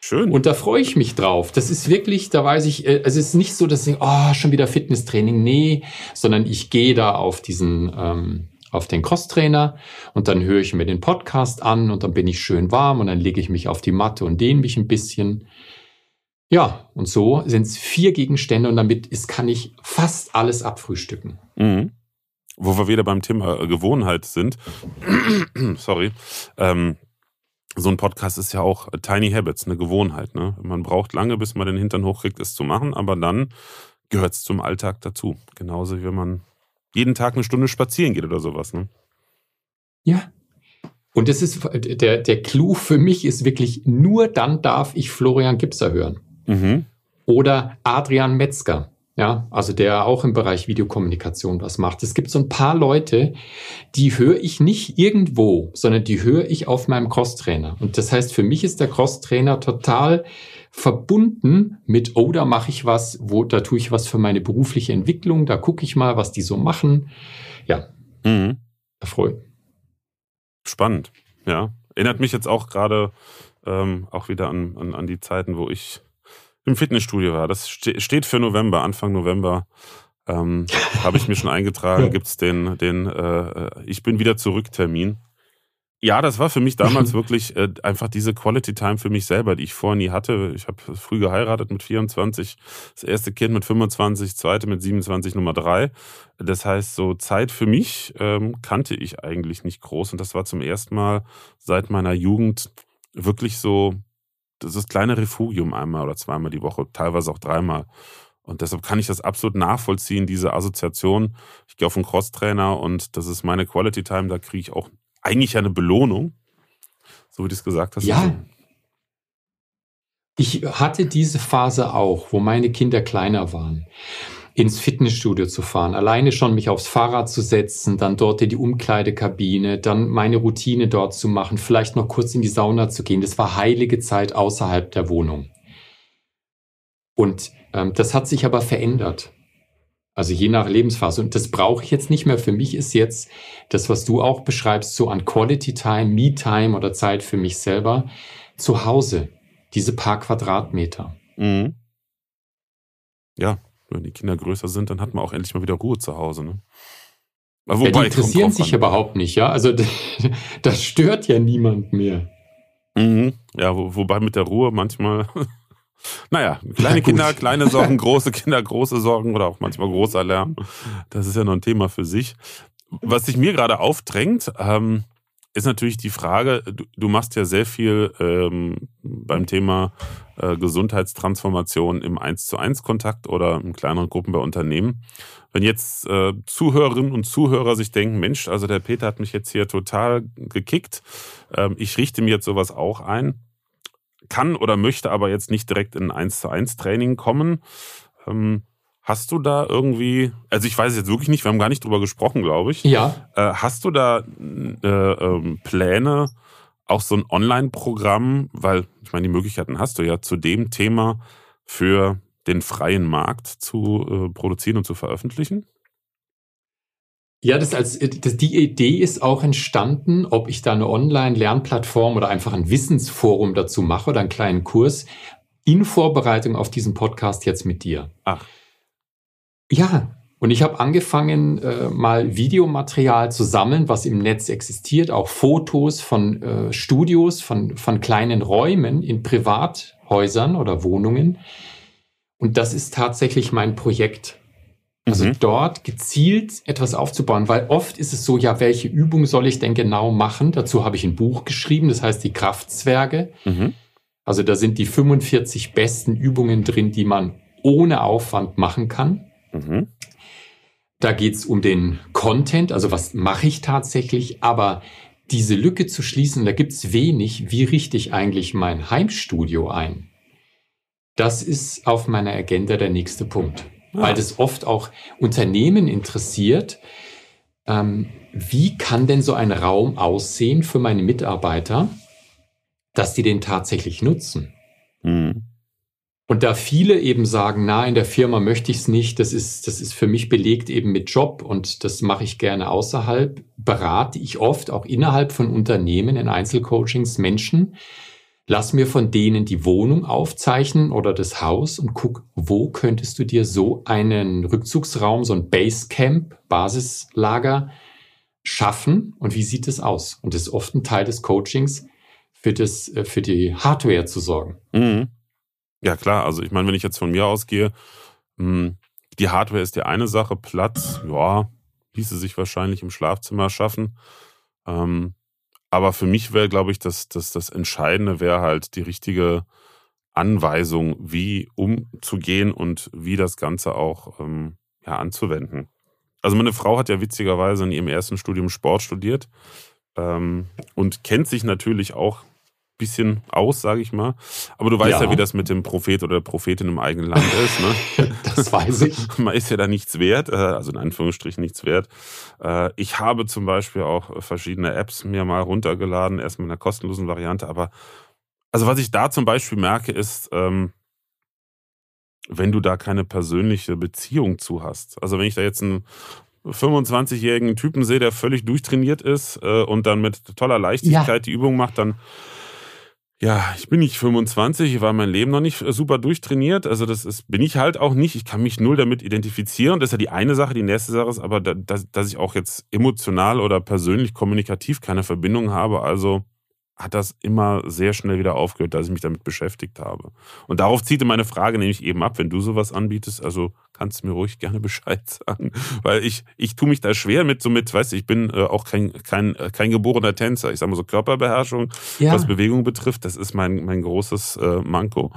Schön. Und da freue ich mich drauf. Das ist wirklich, da weiß ich, äh, also es ist nicht so, dass ich, oh, schon wieder Fitnesstraining. Nee, sondern ich gehe da auf diesen, ähm, auf den Crosstrainer und dann höre ich mir den Podcast an und dann bin ich schön warm und dann lege ich mich auf die Matte und dehne mich ein bisschen. Ja, und so sind es vier Gegenstände und damit ist, kann ich fast alles abfrühstücken. Mhm wo wir wieder beim Thema äh, Gewohnheit sind. Sorry. Ähm, so ein Podcast ist ja auch Tiny Habits, eine Gewohnheit. Ne? Man braucht lange, bis man den Hintern hochkriegt, es zu machen, aber dann gehört es zum Alltag dazu. Genauso wie wenn man jeden Tag eine Stunde spazieren geht oder sowas. Ne? Ja. Und das ist der, der Clou für mich ist wirklich, nur dann darf ich Florian Gipser hören. Mhm. Oder Adrian Metzger. Ja, also der auch im Bereich Videokommunikation was macht. Es gibt so ein paar Leute, die höre ich nicht irgendwo, sondern die höre ich auf meinem Crosstrainer. Und das heißt, für mich ist der Crosstrainer total verbunden mit, oh, da mache ich was, wo, da tue ich was für meine berufliche Entwicklung, da gucke ich mal, was die so machen. Ja, mhm. erfreut. Spannend, ja. Erinnert mich jetzt auch gerade ähm, auch wieder an, an, an die Zeiten, wo ich im Fitnessstudio war. Das steht für November, Anfang November. Ähm, Habe ich mir schon eingetragen, gibt es den, den äh, Ich bin wieder zurück Termin. Ja, das war für mich damals wirklich äh, einfach diese Quality Time für mich selber, die ich vorher nie hatte. Ich habe früh geheiratet mit 24, das erste Kind mit 25, zweite mit 27, Nummer drei. Das heißt, so Zeit für mich ähm, kannte ich eigentlich nicht groß und das war zum ersten Mal seit meiner Jugend wirklich so das ist kleine Refugium einmal oder zweimal die Woche, teilweise auch dreimal. Und deshalb kann ich das absolut nachvollziehen, diese Assoziation. Ich gehe auf einen Crosstrainer und das ist meine Quality Time, da kriege ich auch eigentlich eine Belohnung, so wie du es gesagt hast. Ja. Also ich hatte diese Phase auch, wo meine Kinder kleiner waren ins Fitnessstudio zu fahren, alleine schon mich aufs Fahrrad zu setzen, dann dort in die Umkleidekabine, dann meine Routine dort zu machen, vielleicht noch kurz in die Sauna zu gehen. Das war heilige Zeit außerhalb der Wohnung. Und ähm, das hat sich aber verändert. Also je nach Lebensphase. Und das brauche ich jetzt nicht mehr. Für mich ist jetzt das, was du auch beschreibst, so an Quality Time, Me Time oder Zeit für mich selber zu Hause. Diese paar Quadratmeter. Mhm. Ja, wenn die Kinder größer sind, dann hat man auch endlich mal wieder Ruhe zu Hause. Ne? Wobei, ja, die interessieren sich überhaupt nicht, ja. Also das stört ja niemand mehr. Mhm. Ja, wo, wobei mit der Ruhe manchmal, naja, kleine Kinder, kleine Sorgen, große Kinder, große Sorgen oder auch manchmal großer Lärm. Das ist ja noch ein Thema für sich. Was sich mir gerade aufdrängt, ähm, ist natürlich die Frage, du, du machst ja sehr viel ähm, beim Thema äh, Gesundheitstransformation im 1 zu 1 Kontakt oder in kleineren Gruppen bei Unternehmen. Wenn jetzt äh, Zuhörerinnen und Zuhörer sich denken, Mensch, also der Peter hat mich jetzt hier total gekickt, ähm, ich richte mir jetzt sowas auch ein, kann oder möchte aber jetzt nicht direkt in ein 1 zu 1 Training kommen. Ähm, Hast du da irgendwie, also ich weiß es jetzt wirklich nicht, wir haben gar nicht drüber gesprochen, glaube ich. Ja. Äh, hast du da äh, äh, Pläne, auch so ein Online-Programm, weil ich meine, die Möglichkeiten hast du ja, zu dem Thema für den freien Markt zu äh, produzieren und zu veröffentlichen? Ja, das als das, die Idee ist auch entstanden, ob ich da eine Online-Lernplattform oder einfach ein Wissensforum dazu mache oder einen kleinen Kurs in Vorbereitung auf diesen Podcast jetzt mit dir. Ach. Ja, und ich habe angefangen, äh, mal Videomaterial zu sammeln, was im Netz existiert, auch Fotos von äh, Studios, von, von kleinen Räumen in Privathäusern oder Wohnungen. Und das ist tatsächlich mein Projekt. Also mhm. dort gezielt etwas aufzubauen, weil oft ist es so, ja, welche Übung soll ich denn genau machen? Dazu habe ich ein Buch geschrieben, das heißt die Kraftzwerge. Mhm. Also da sind die 45 besten Übungen drin, die man ohne Aufwand machen kann. Mhm. Da geht es um den Content, also was mache ich tatsächlich, aber diese Lücke zu schließen, da gibt es wenig, wie richte ich eigentlich mein Heimstudio ein? Das ist auf meiner Agenda der nächste Punkt, ja. weil das oft auch Unternehmen interessiert. Ähm, wie kann denn so ein Raum aussehen für meine Mitarbeiter, dass die den tatsächlich nutzen? Mhm. Und da viele eben sagen, na, in der Firma möchte ich es nicht, das ist, das ist für mich belegt eben mit Job und das mache ich gerne außerhalb, berate ich oft auch innerhalb von Unternehmen in Einzelcoachings Menschen, lass mir von denen die Wohnung aufzeichnen oder das Haus und guck, wo könntest du dir so einen Rückzugsraum, so ein Basecamp, Basislager schaffen und wie sieht es aus? Und das ist oft ein Teil des Coachings, für, das, äh, für die Hardware zu sorgen. Mhm. Ja, klar. Also ich meine, wenn ich jetzt von mir ausgehe, hm, die Hardware ist die eine Sache, Platz, ja, ließe sich wahrscheinlich im Schlafzimmer schaffen. Ähm, aber für mich wäre, glaube ich, das, das, das Entscheidende wäre halt die richtige Anweisung, wie umzugehen und wie das Ganze auch ähm, ja, anzuwenden. Also meine Frau hat ja witzigerweise in ihrem ersten Studium Sport studiert ähm, und kennt sich natürlich auch bisschen aus, sage ich mal. Aber du weißt ja. ja. wie das mit dem Prophet oder der Prophetin im eigenen Land ist. Ne? das weiß ich. Man ist ja da nichts wert, äh, also in Anführungsstrichen nichts wert. Äh, ich habe zum Beispiel auch verschiedene Apps mir mal runtergeladen, erst mit einer kostenlosen Variante. Aber also was ich da zum Beispiel merke, ist, ähm, wenn du da keine persönliche Beziehung zu hast. Also wenn ich da jetzt einen 25-jährigen Typen sehe, der völlig durchtrainiert ist äh, und dann mit toller Leichtigkeit ja. die Übung macht, dann ja, ich bin nicht 25, ich war mein Leben noch nicht super durchtrainiert. Also das ist, bin ich halt auch nicht. Ich kann mich null damit identifizieren. Das ist ja die eine Sache. Die nächste Sache ist aber, dass, dass ich auch jetzt emotional oder persönlich kommunikativ keine Verbindung habe. Also hat das immer sehr schnell wieder aufgehört, dass ich mich damit beschäftigt habe. Und darauf zieht meine Frage nämlich eben ab, wenn du sowas anbietest, also kannst du mir ruhig gerne Bescheid sagen, weil ich, ich tue mich da schwer mit, so mit, weißt du, ich bin äh, auch kein, kein, äh, kein geborener Tänzer. Ich sage mal so Körperbeherrschung, ja. was Bewegung betrifft, das ist mein, mein großes äh, Manko.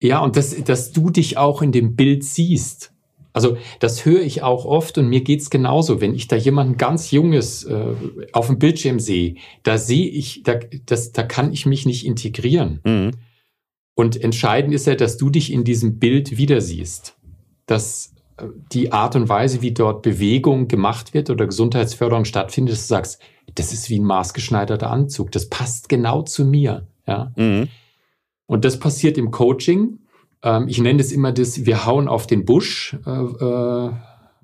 Ja, und das, dass du dich auch in dem Bild siehst. Also das höre ich auch oft und mir geht's genauso. Wenn ich da jemanden ganz Junges äh, auf dem Bildschirm sehe, da sehe ich, da, das, da kann ich mich nicht integrieren. Mhm. Und entscheidend ist ja, dass du dich in diesem Bild wieder siehst. Dass äh, die Art und Weise, wie dort Bewegung gemacht wird oder Gesundheitsförderung stattfindet, dass du sagst, das ist wie ein maßgeschneiderter Anzug. Das passt genau zu mir. Ja. Mhm. Und das passiert im Coaching ähm, ich nenne es immer das, wir hauen auf den Busch. Äh, äh,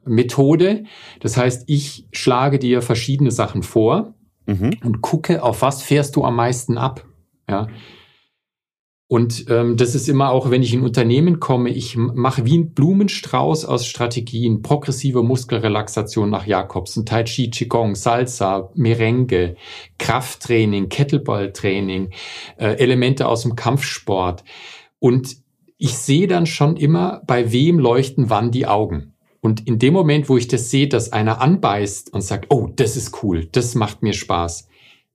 Methode. Das heißt, ich schlage dir verschiedene Sachen vor mhm. und gucke, auf was fährst du am meisten ab. Ja. Und ähm, das ist immer auch, wenn ich in Unternehmen komme, ich mache wie ein Blumenstrauß aus Strategien, progressive Muskelrelaxation nach Jakobsen, Tai Chi, Qigong, Salsa, Merengue, Krafttraining, Kettlebelltraining, äh, Elemente aus dem Kampfsport. Und ich sehe dann schon immer, bei wem leuchten wann die Augen. Und in dem Moment, wo ich das sehe, dass einer anbeißt und sagt, oh, das ist cool, das macht mir Spaß,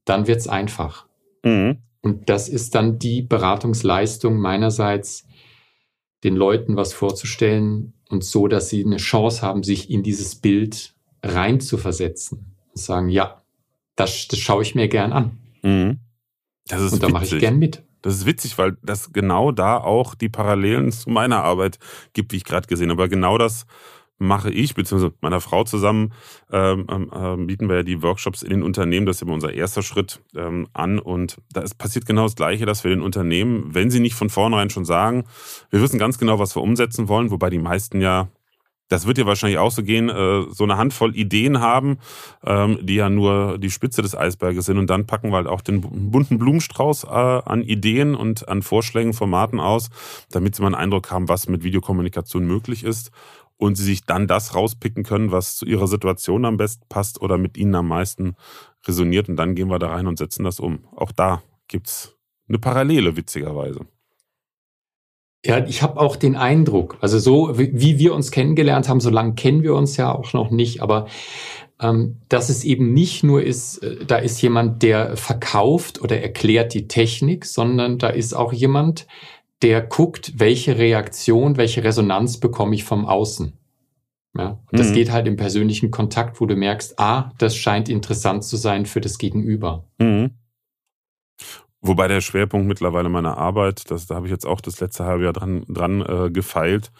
dann wird's einfach. Mhm. Und das ist dann die Beratungsleistung meinerseits, den Leuten was vorzustellen und so, dass sie eine Chance haben, sich in dieses Bild rein zu versetzen und sagen, ja, das, das schaue ich mir gern an. Mhm. und da mache ich gern mit. Das ist witzig, weil das genau da auch die Parallelen zu meiner Arbeit gibt, wie ich gerade gesehen habe. Aber genau das mache ich, beziehungsweise mit meiner Frau zusammen, ähm, äh, bieten wir ja die Workshops in den Unternehmen, das ist immer unser erster Schritt ähm, an. Und da ist, passiert genau das Gleiche, dass wir den Unternehmen, wenn sie nicht von vornherein schon sagen, wir wissen ganz genau, was wir umsetzen wollen, wobei die meisten ja das wird ja wahrscheinlich auch so gehen, äh, so eine Handvoll Ideen haben, ähm, die ja nur die Spitze des Eisberges sind. Und dann packen wir halt auch den bunten Blumenstrauß äh, an Ideen und an Vorschlägen, Formaten aus, damit sie mal einen Eindruck haben, was mit Videokommunikation möglich ist. Und sie sich dann das rauspicken können, was zu ihrer Situation am besten passt oder mit ihnen am meisten resoniert. Und dann gehen wir da rein und setzen das um. Auch da gibt's eine Parallele, witzigerweise. Ja, ich habe auch den Eindruck, also so wie, wie wir uns kennengelernt haben, so lange kennen wir uns ja auch noch nicht, aber ähm, dass es eben nicht nur ist, äh, da ist jemand, der verkauft oder erklärt die Technik, sondern da ist auch jemand, der guckt, welche Reaktion, welche Resonanz bekomme ich vom Außen. Ja, und das mhm. geht halt im persönlichen Kontakt, wo du merkst, ah, das scheint interessant zu sein für das Gegenüber. Mhm. Wobei der Schwerpunkt mittlerweile meiner Arbeit, das, da habe ich jetzt auch das letzte halbe Jahr dran, dran äh, gefeilt,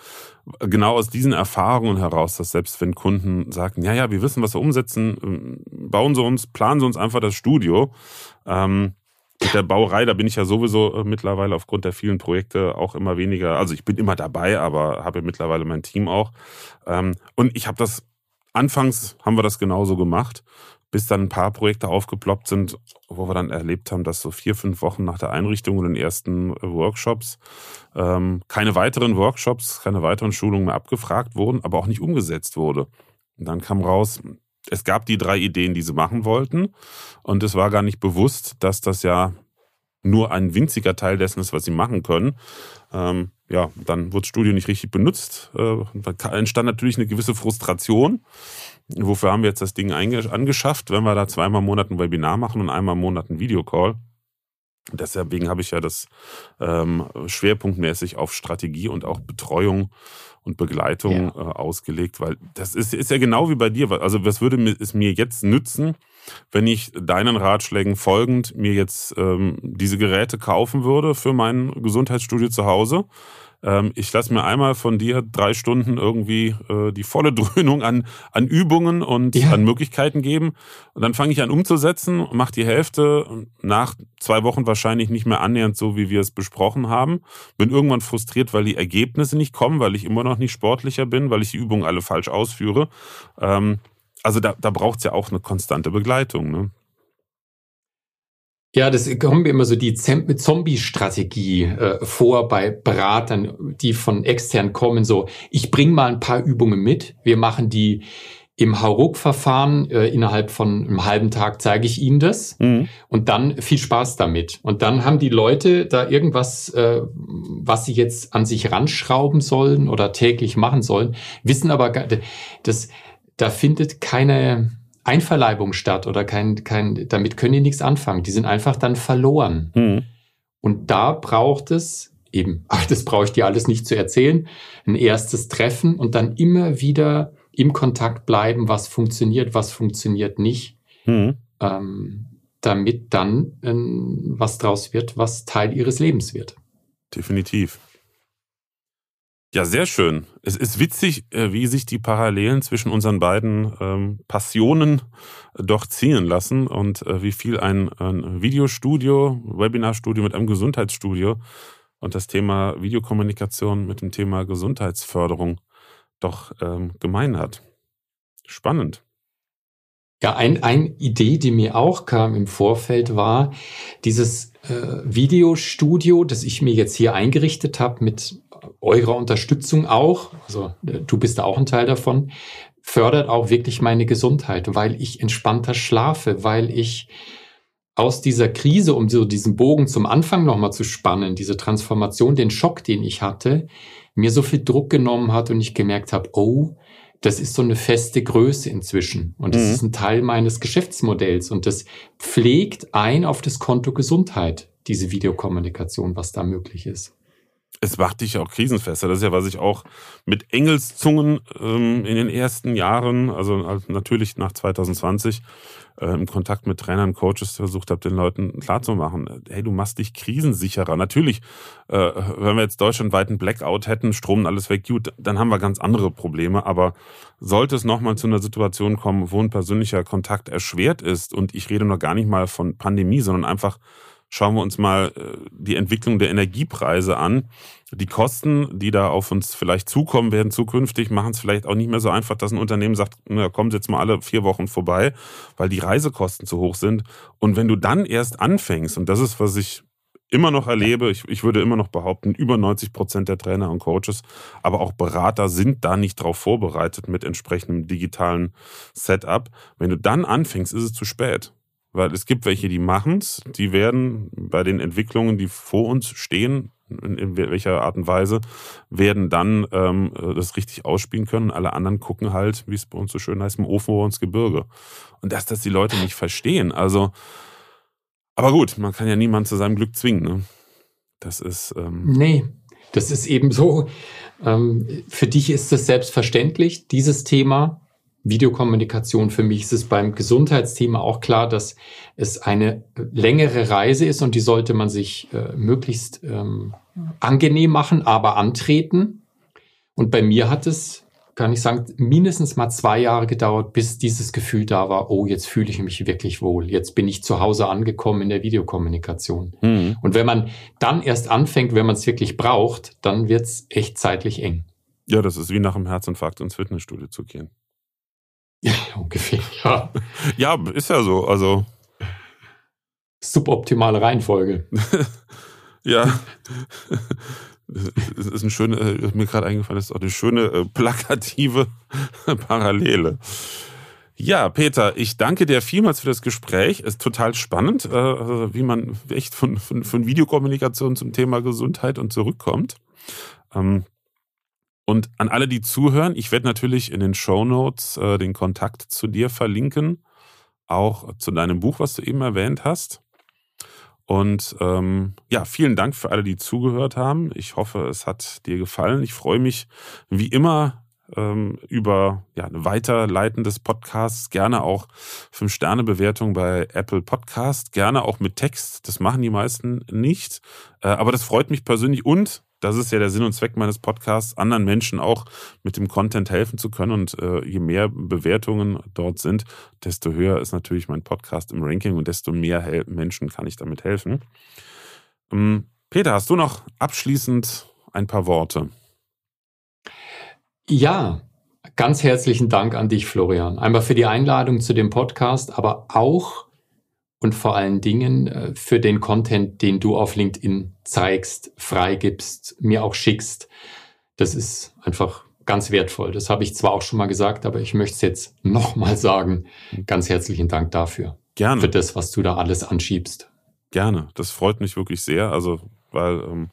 genau aus diesen Erfahrungen heraus, dass selbst wenn Kunden sagen, ja, ja, wir wissen, was wir umsetzen, ähm, bauen sie uns, planen sie uns einfach das Studio, ähm, mit der Bauerei, da bin ich ja sowieso äh, mittlerweile aufgrund der vielen Projekte auch immer weniger. Also ich bin immer dabei, aber habe mittlerweile mein Team auch. Ähm, und ich habe das, anfangs haben wir das genauso gemacht, bis dann ein paar Projekte aufgeploppt sind, wo wir dann erlebt haben, dass so vier, fünf Wochen nach der Einrichtung und den ersten äh, Workshops ähm, keine weiteren Workshops, keine weiteren Schulungen mehr abgefragt wurden, aber auch nicht umgesetzt wurde. Und dann kam raus, es gab die drei Ideen, die sie machen wollten. Und es war gar nicht bewusst, dass das ja nur ein winziger Teil dessen ist, was sie machen können. Ähm, ja, dann wurde das Studio nicht richtig benutzt. Äh, da entstand natürlich eine gewisse Frustration. Wofür haben wir jetzt das Ding angeschafft, wenn wir da zweimal im Monat ein Webinar machen und einmal im Monat ein Videocall? Deswegen habe ich ja das ähm, schwerpunktmäßig auf Strategie und auch Betreuung und Begleitung ja. äh, ausgelegt, weil das ist, ist ja genau wie bei dir. Also was würde es mir jetzt nützen, wenn ich deinen Ratschlägen folgend mir jetzt ähm, diese Geräte kaufen würde für mein Gesundheitsstudio zu Hause? Ähm, ich lasse mir einmal von dir drei Stunden irgendwie äh, die volle Dröhnung an, an Übungen und ja. an Möglichkeiten geben. Und dann fange ich an umzusetzen, mache die Hälfte nach zwei Wochen wahrscheinlich nicht mehr annähernd so, wie wir es besprochen haben. Bin irgendwann frustriert, weil die Ergebnisse nicht kommen, weil ich immer noch nicht sportlicher bin, weil ich die Übungen alle falsch ausführe. Ähm, also da, da braucht es ja auch eine konstante Begleitung. Ne? Ja, das kommen mir immer so die Zombie-Strategie äh, vor bei Beratern, die von extern kommen. So, ich bringe mal ein paar Übungen mit. Wir machen die im Hauruck-Verfahren. Äh, innerhalb von einem halben Tag zeige ich Ihnen das. Mhm. Und dann viel Spaß damit. Und dann haben die Leute da irgendwas, äh, was sie jetzt an sich ranschrauben sollen oder täglich machen sollen, wissen aber, das, da findet keine Einverleibung statt oder kein, kein, damit können die nichts anfangen. Die sind einfach dann verloren. Mhm. Und da braucht es eben, ach, das brauche ich dir alles nicht zu erzählen, ein erstes Treffen und dann immer wieder im Kontakt bleiben, was funktioniert, was funktioniert nicht, mhm. ähm, damit dann ähm, was draus wird, was Teil ihres Lebens wird. Definitiv. Ja, sehr schön. Es ist witzig, äh, wie sich die Parallelen zwischen unseren beiden ähm, Passionen doch ziehen lassen und äh, wie viel ein, ein Videostudio, Webinarstudio mit einem Gesundheitsstudio und das Thema Videokommunikation mit dem Thema Gesundheitsförderung doch ähm, gemein hat. Spannend. Ja, ein, eine Idee, die mir auch kam im Vorfeld, war dieses äh, Videostudio, das ich mir jetzt hier eingerichtet habe mit eurer Unterstützung auch, also äh, du bist da auch ein Teil davon, fördert auch wirklich meine Gesundheit, weil ich entspannter schlafe, weil ich aus dieser Krise, um so diesen Bogen zum Anfang nochmal zu spannen, diese Transformation, den Schock, den ich hatte, mir so viel Druck genommen hat und ich gemerkt habe, oh, das ist so eine feste Größe inzwischen und das mhm. ist ein Teil meines Geschäftsmodells und das pflegt ein auf das Konto Gesundheit, diese Videokommunikation, was da möglich ist es macht dich auch krisenfester. Das ist ja, was ich auch mit Engelszungen ähm, in den ersten Jahren, also natürlich nach 2020, äh, im Kontakt mit Trainern, Coaches versucht habe, den Leuten klarzumachen, hey, du machst dich krisensicherer. Natürlich, äh, wenn wir jetzt deutschlandweit einen Blackout hätten, Strom alles weg, gut, dann haben wir ganz andere Probleme. Aber sollte es nochmal zu einer Situation kommen, wo ein persönlicher Kontakt erschwert ist, und ich rede noch gar nicht mal von Pandemie, sondern einfach schauen wir uns mal äh, die Entwicklung der Energiepreise an. Die Kosten, die da auf uns vielleicht zukommen werden zukünftig, machen es vielleicht auch nicht mehr so einfach, dass ein Unternehmen sagt, na, Sie jetzt mal alle vier Wochen vorbei, weil die Reisekosten zu hoch sind. Und wenn du dann erst anfängst, und das ist, was ich immer noch erlebe, ich, ich würde immer noch behaupten, über 90 Prozent der Trainer und Coaches, aber auch Berater sind da nicht drauf vorbereitet mit entsprechendem digitalen Setup. Wenn du dann anfängst, ist es zu spät. Weil es gibt welche, die machen es, die werden bei den Entwicklungen, die vor uns stehen, in, welcher Art und Weise, werden dann ähm, das richtig ausspielen können. Alle anderen gucken halt, wie es bei uns so schön heißt, im Ofen oder ins Gebirge. Und dass das die Leute nicht verstehen. Also, aber gut, man kann ja niemanden zu seinem Glück zwingen. Ne? Das ist. Ähm nee, das ist eben so. Ähm, für dich ist es selbstverständlich, dieses Thema. Videokommunikation. Für mich ist es beim Gesundheitsthema auch klar, dass es eine längere Reise ist und die sollte man sich äh, möglichst ähm, angenehm machen, aber antreten. Und bei mir hat es kann ich sagen, mindestens mal zwei Jahre gedauert, bis dieses Gefühl da war, oh, jetzt fühle ich mich wirklich wohl. Jetzt bin ich zu Hause angekommen in der Videokommunikation. Mhm. Und wenn man dann erst anfängt, wenn man es wirklich braucht, dann wird es echt zeitlich eng. Ja, das ist wie nach einem Herzinfarkt ins Fitnessstudio zu gehen. Ja, ungefähr, ja. ja, ist ja so. Also. Suboptimale Reihenfolge. ja. Das ist eine schöne, äh, mir gerade eingefallen, das ist auch eine schöne äh, plakative Parallele. Ja, Peter, ich danke dir vielmals für das Gespräch. Es ist total spannend, äh, wie man echt von, von, von Videokommunikation zum Thema Gesundheit und zurückkommt. Ähm, und an alle, die zuhören, ich werde natürlich in den Show Notes den Kontakt zu dir verlinken, auch zu deinem Buch, was du eben erwähnt hast. Und ähm, ja, vielen Dank für alle, die zugehört haben. Ich hoffe, es hat dir gefallen. Ich freue mich wie immer ähm, über ja, ein Weiterleiten des Podcasts. Gerne auch fünf sterne bewertung bei Apple Podcast. Gerne auch mit Text. Das machen die meisten nicht. Äh, aber das freut mich persönlich und das ist ja der Sinn und Zweck meines Podcasts, anderen Menschen auch mit dem Content helfen zu können. Und äh, je mehr Bewertungen dort sind, desto höher ist natürlich mein Podcast im Ranking und desto mehr Menschen kann ich damit helfen. Ähm, Peter, hast du noch abschließend ein paar Worte? Ja, ganz herzlichen Dank an dich, Florian. Einmal für die Einladung zu dem Podcast, aber auch und vor allen Dingen äh, für den Content, den du auf LinkedIn zeigst, freigibst, mir auch schickst. Das ist einfach ganz wertvoll. Das habe ich zwar auch schon mal gesagt, aber ich möchte es jetzt nochmal sagen. Ganz herzlichen Dank dafür. Gerne. Für das, was du da alles anschiebst. Gerne. Das freut mich wirklich sehr. Also, weil ähm,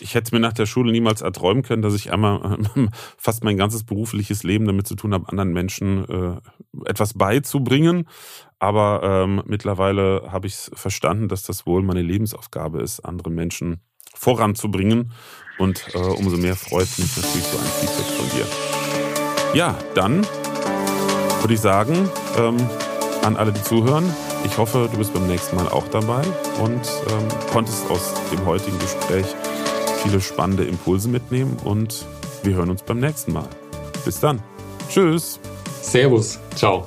ich hätte mir nach der Schule niemals erträumen können, dass ich einmal fast mein ganzes berufliches Leben damit zu tun habe, anderen Menschen äh, etwas beizubringen. Aber ähm, mittlerweile habe ich verstanden, dass das wohl meine Lebensaufgabe ist, andere Menschen voranzubringen. Und äh, umso mehr freut mich natürlich so ein Feedback von dir. Ja, dann würde ich sagen, ähm, an alle, die zuhören, ich hoffe, du bist beim nächsten Mal auch dabei und ähm, konntest aus dem heutigen Gespräch viele spannende Impulse mitnehmen und wir hören uns beim nächsten Mal. Bis dann. Tschüss. Servus. Ciao.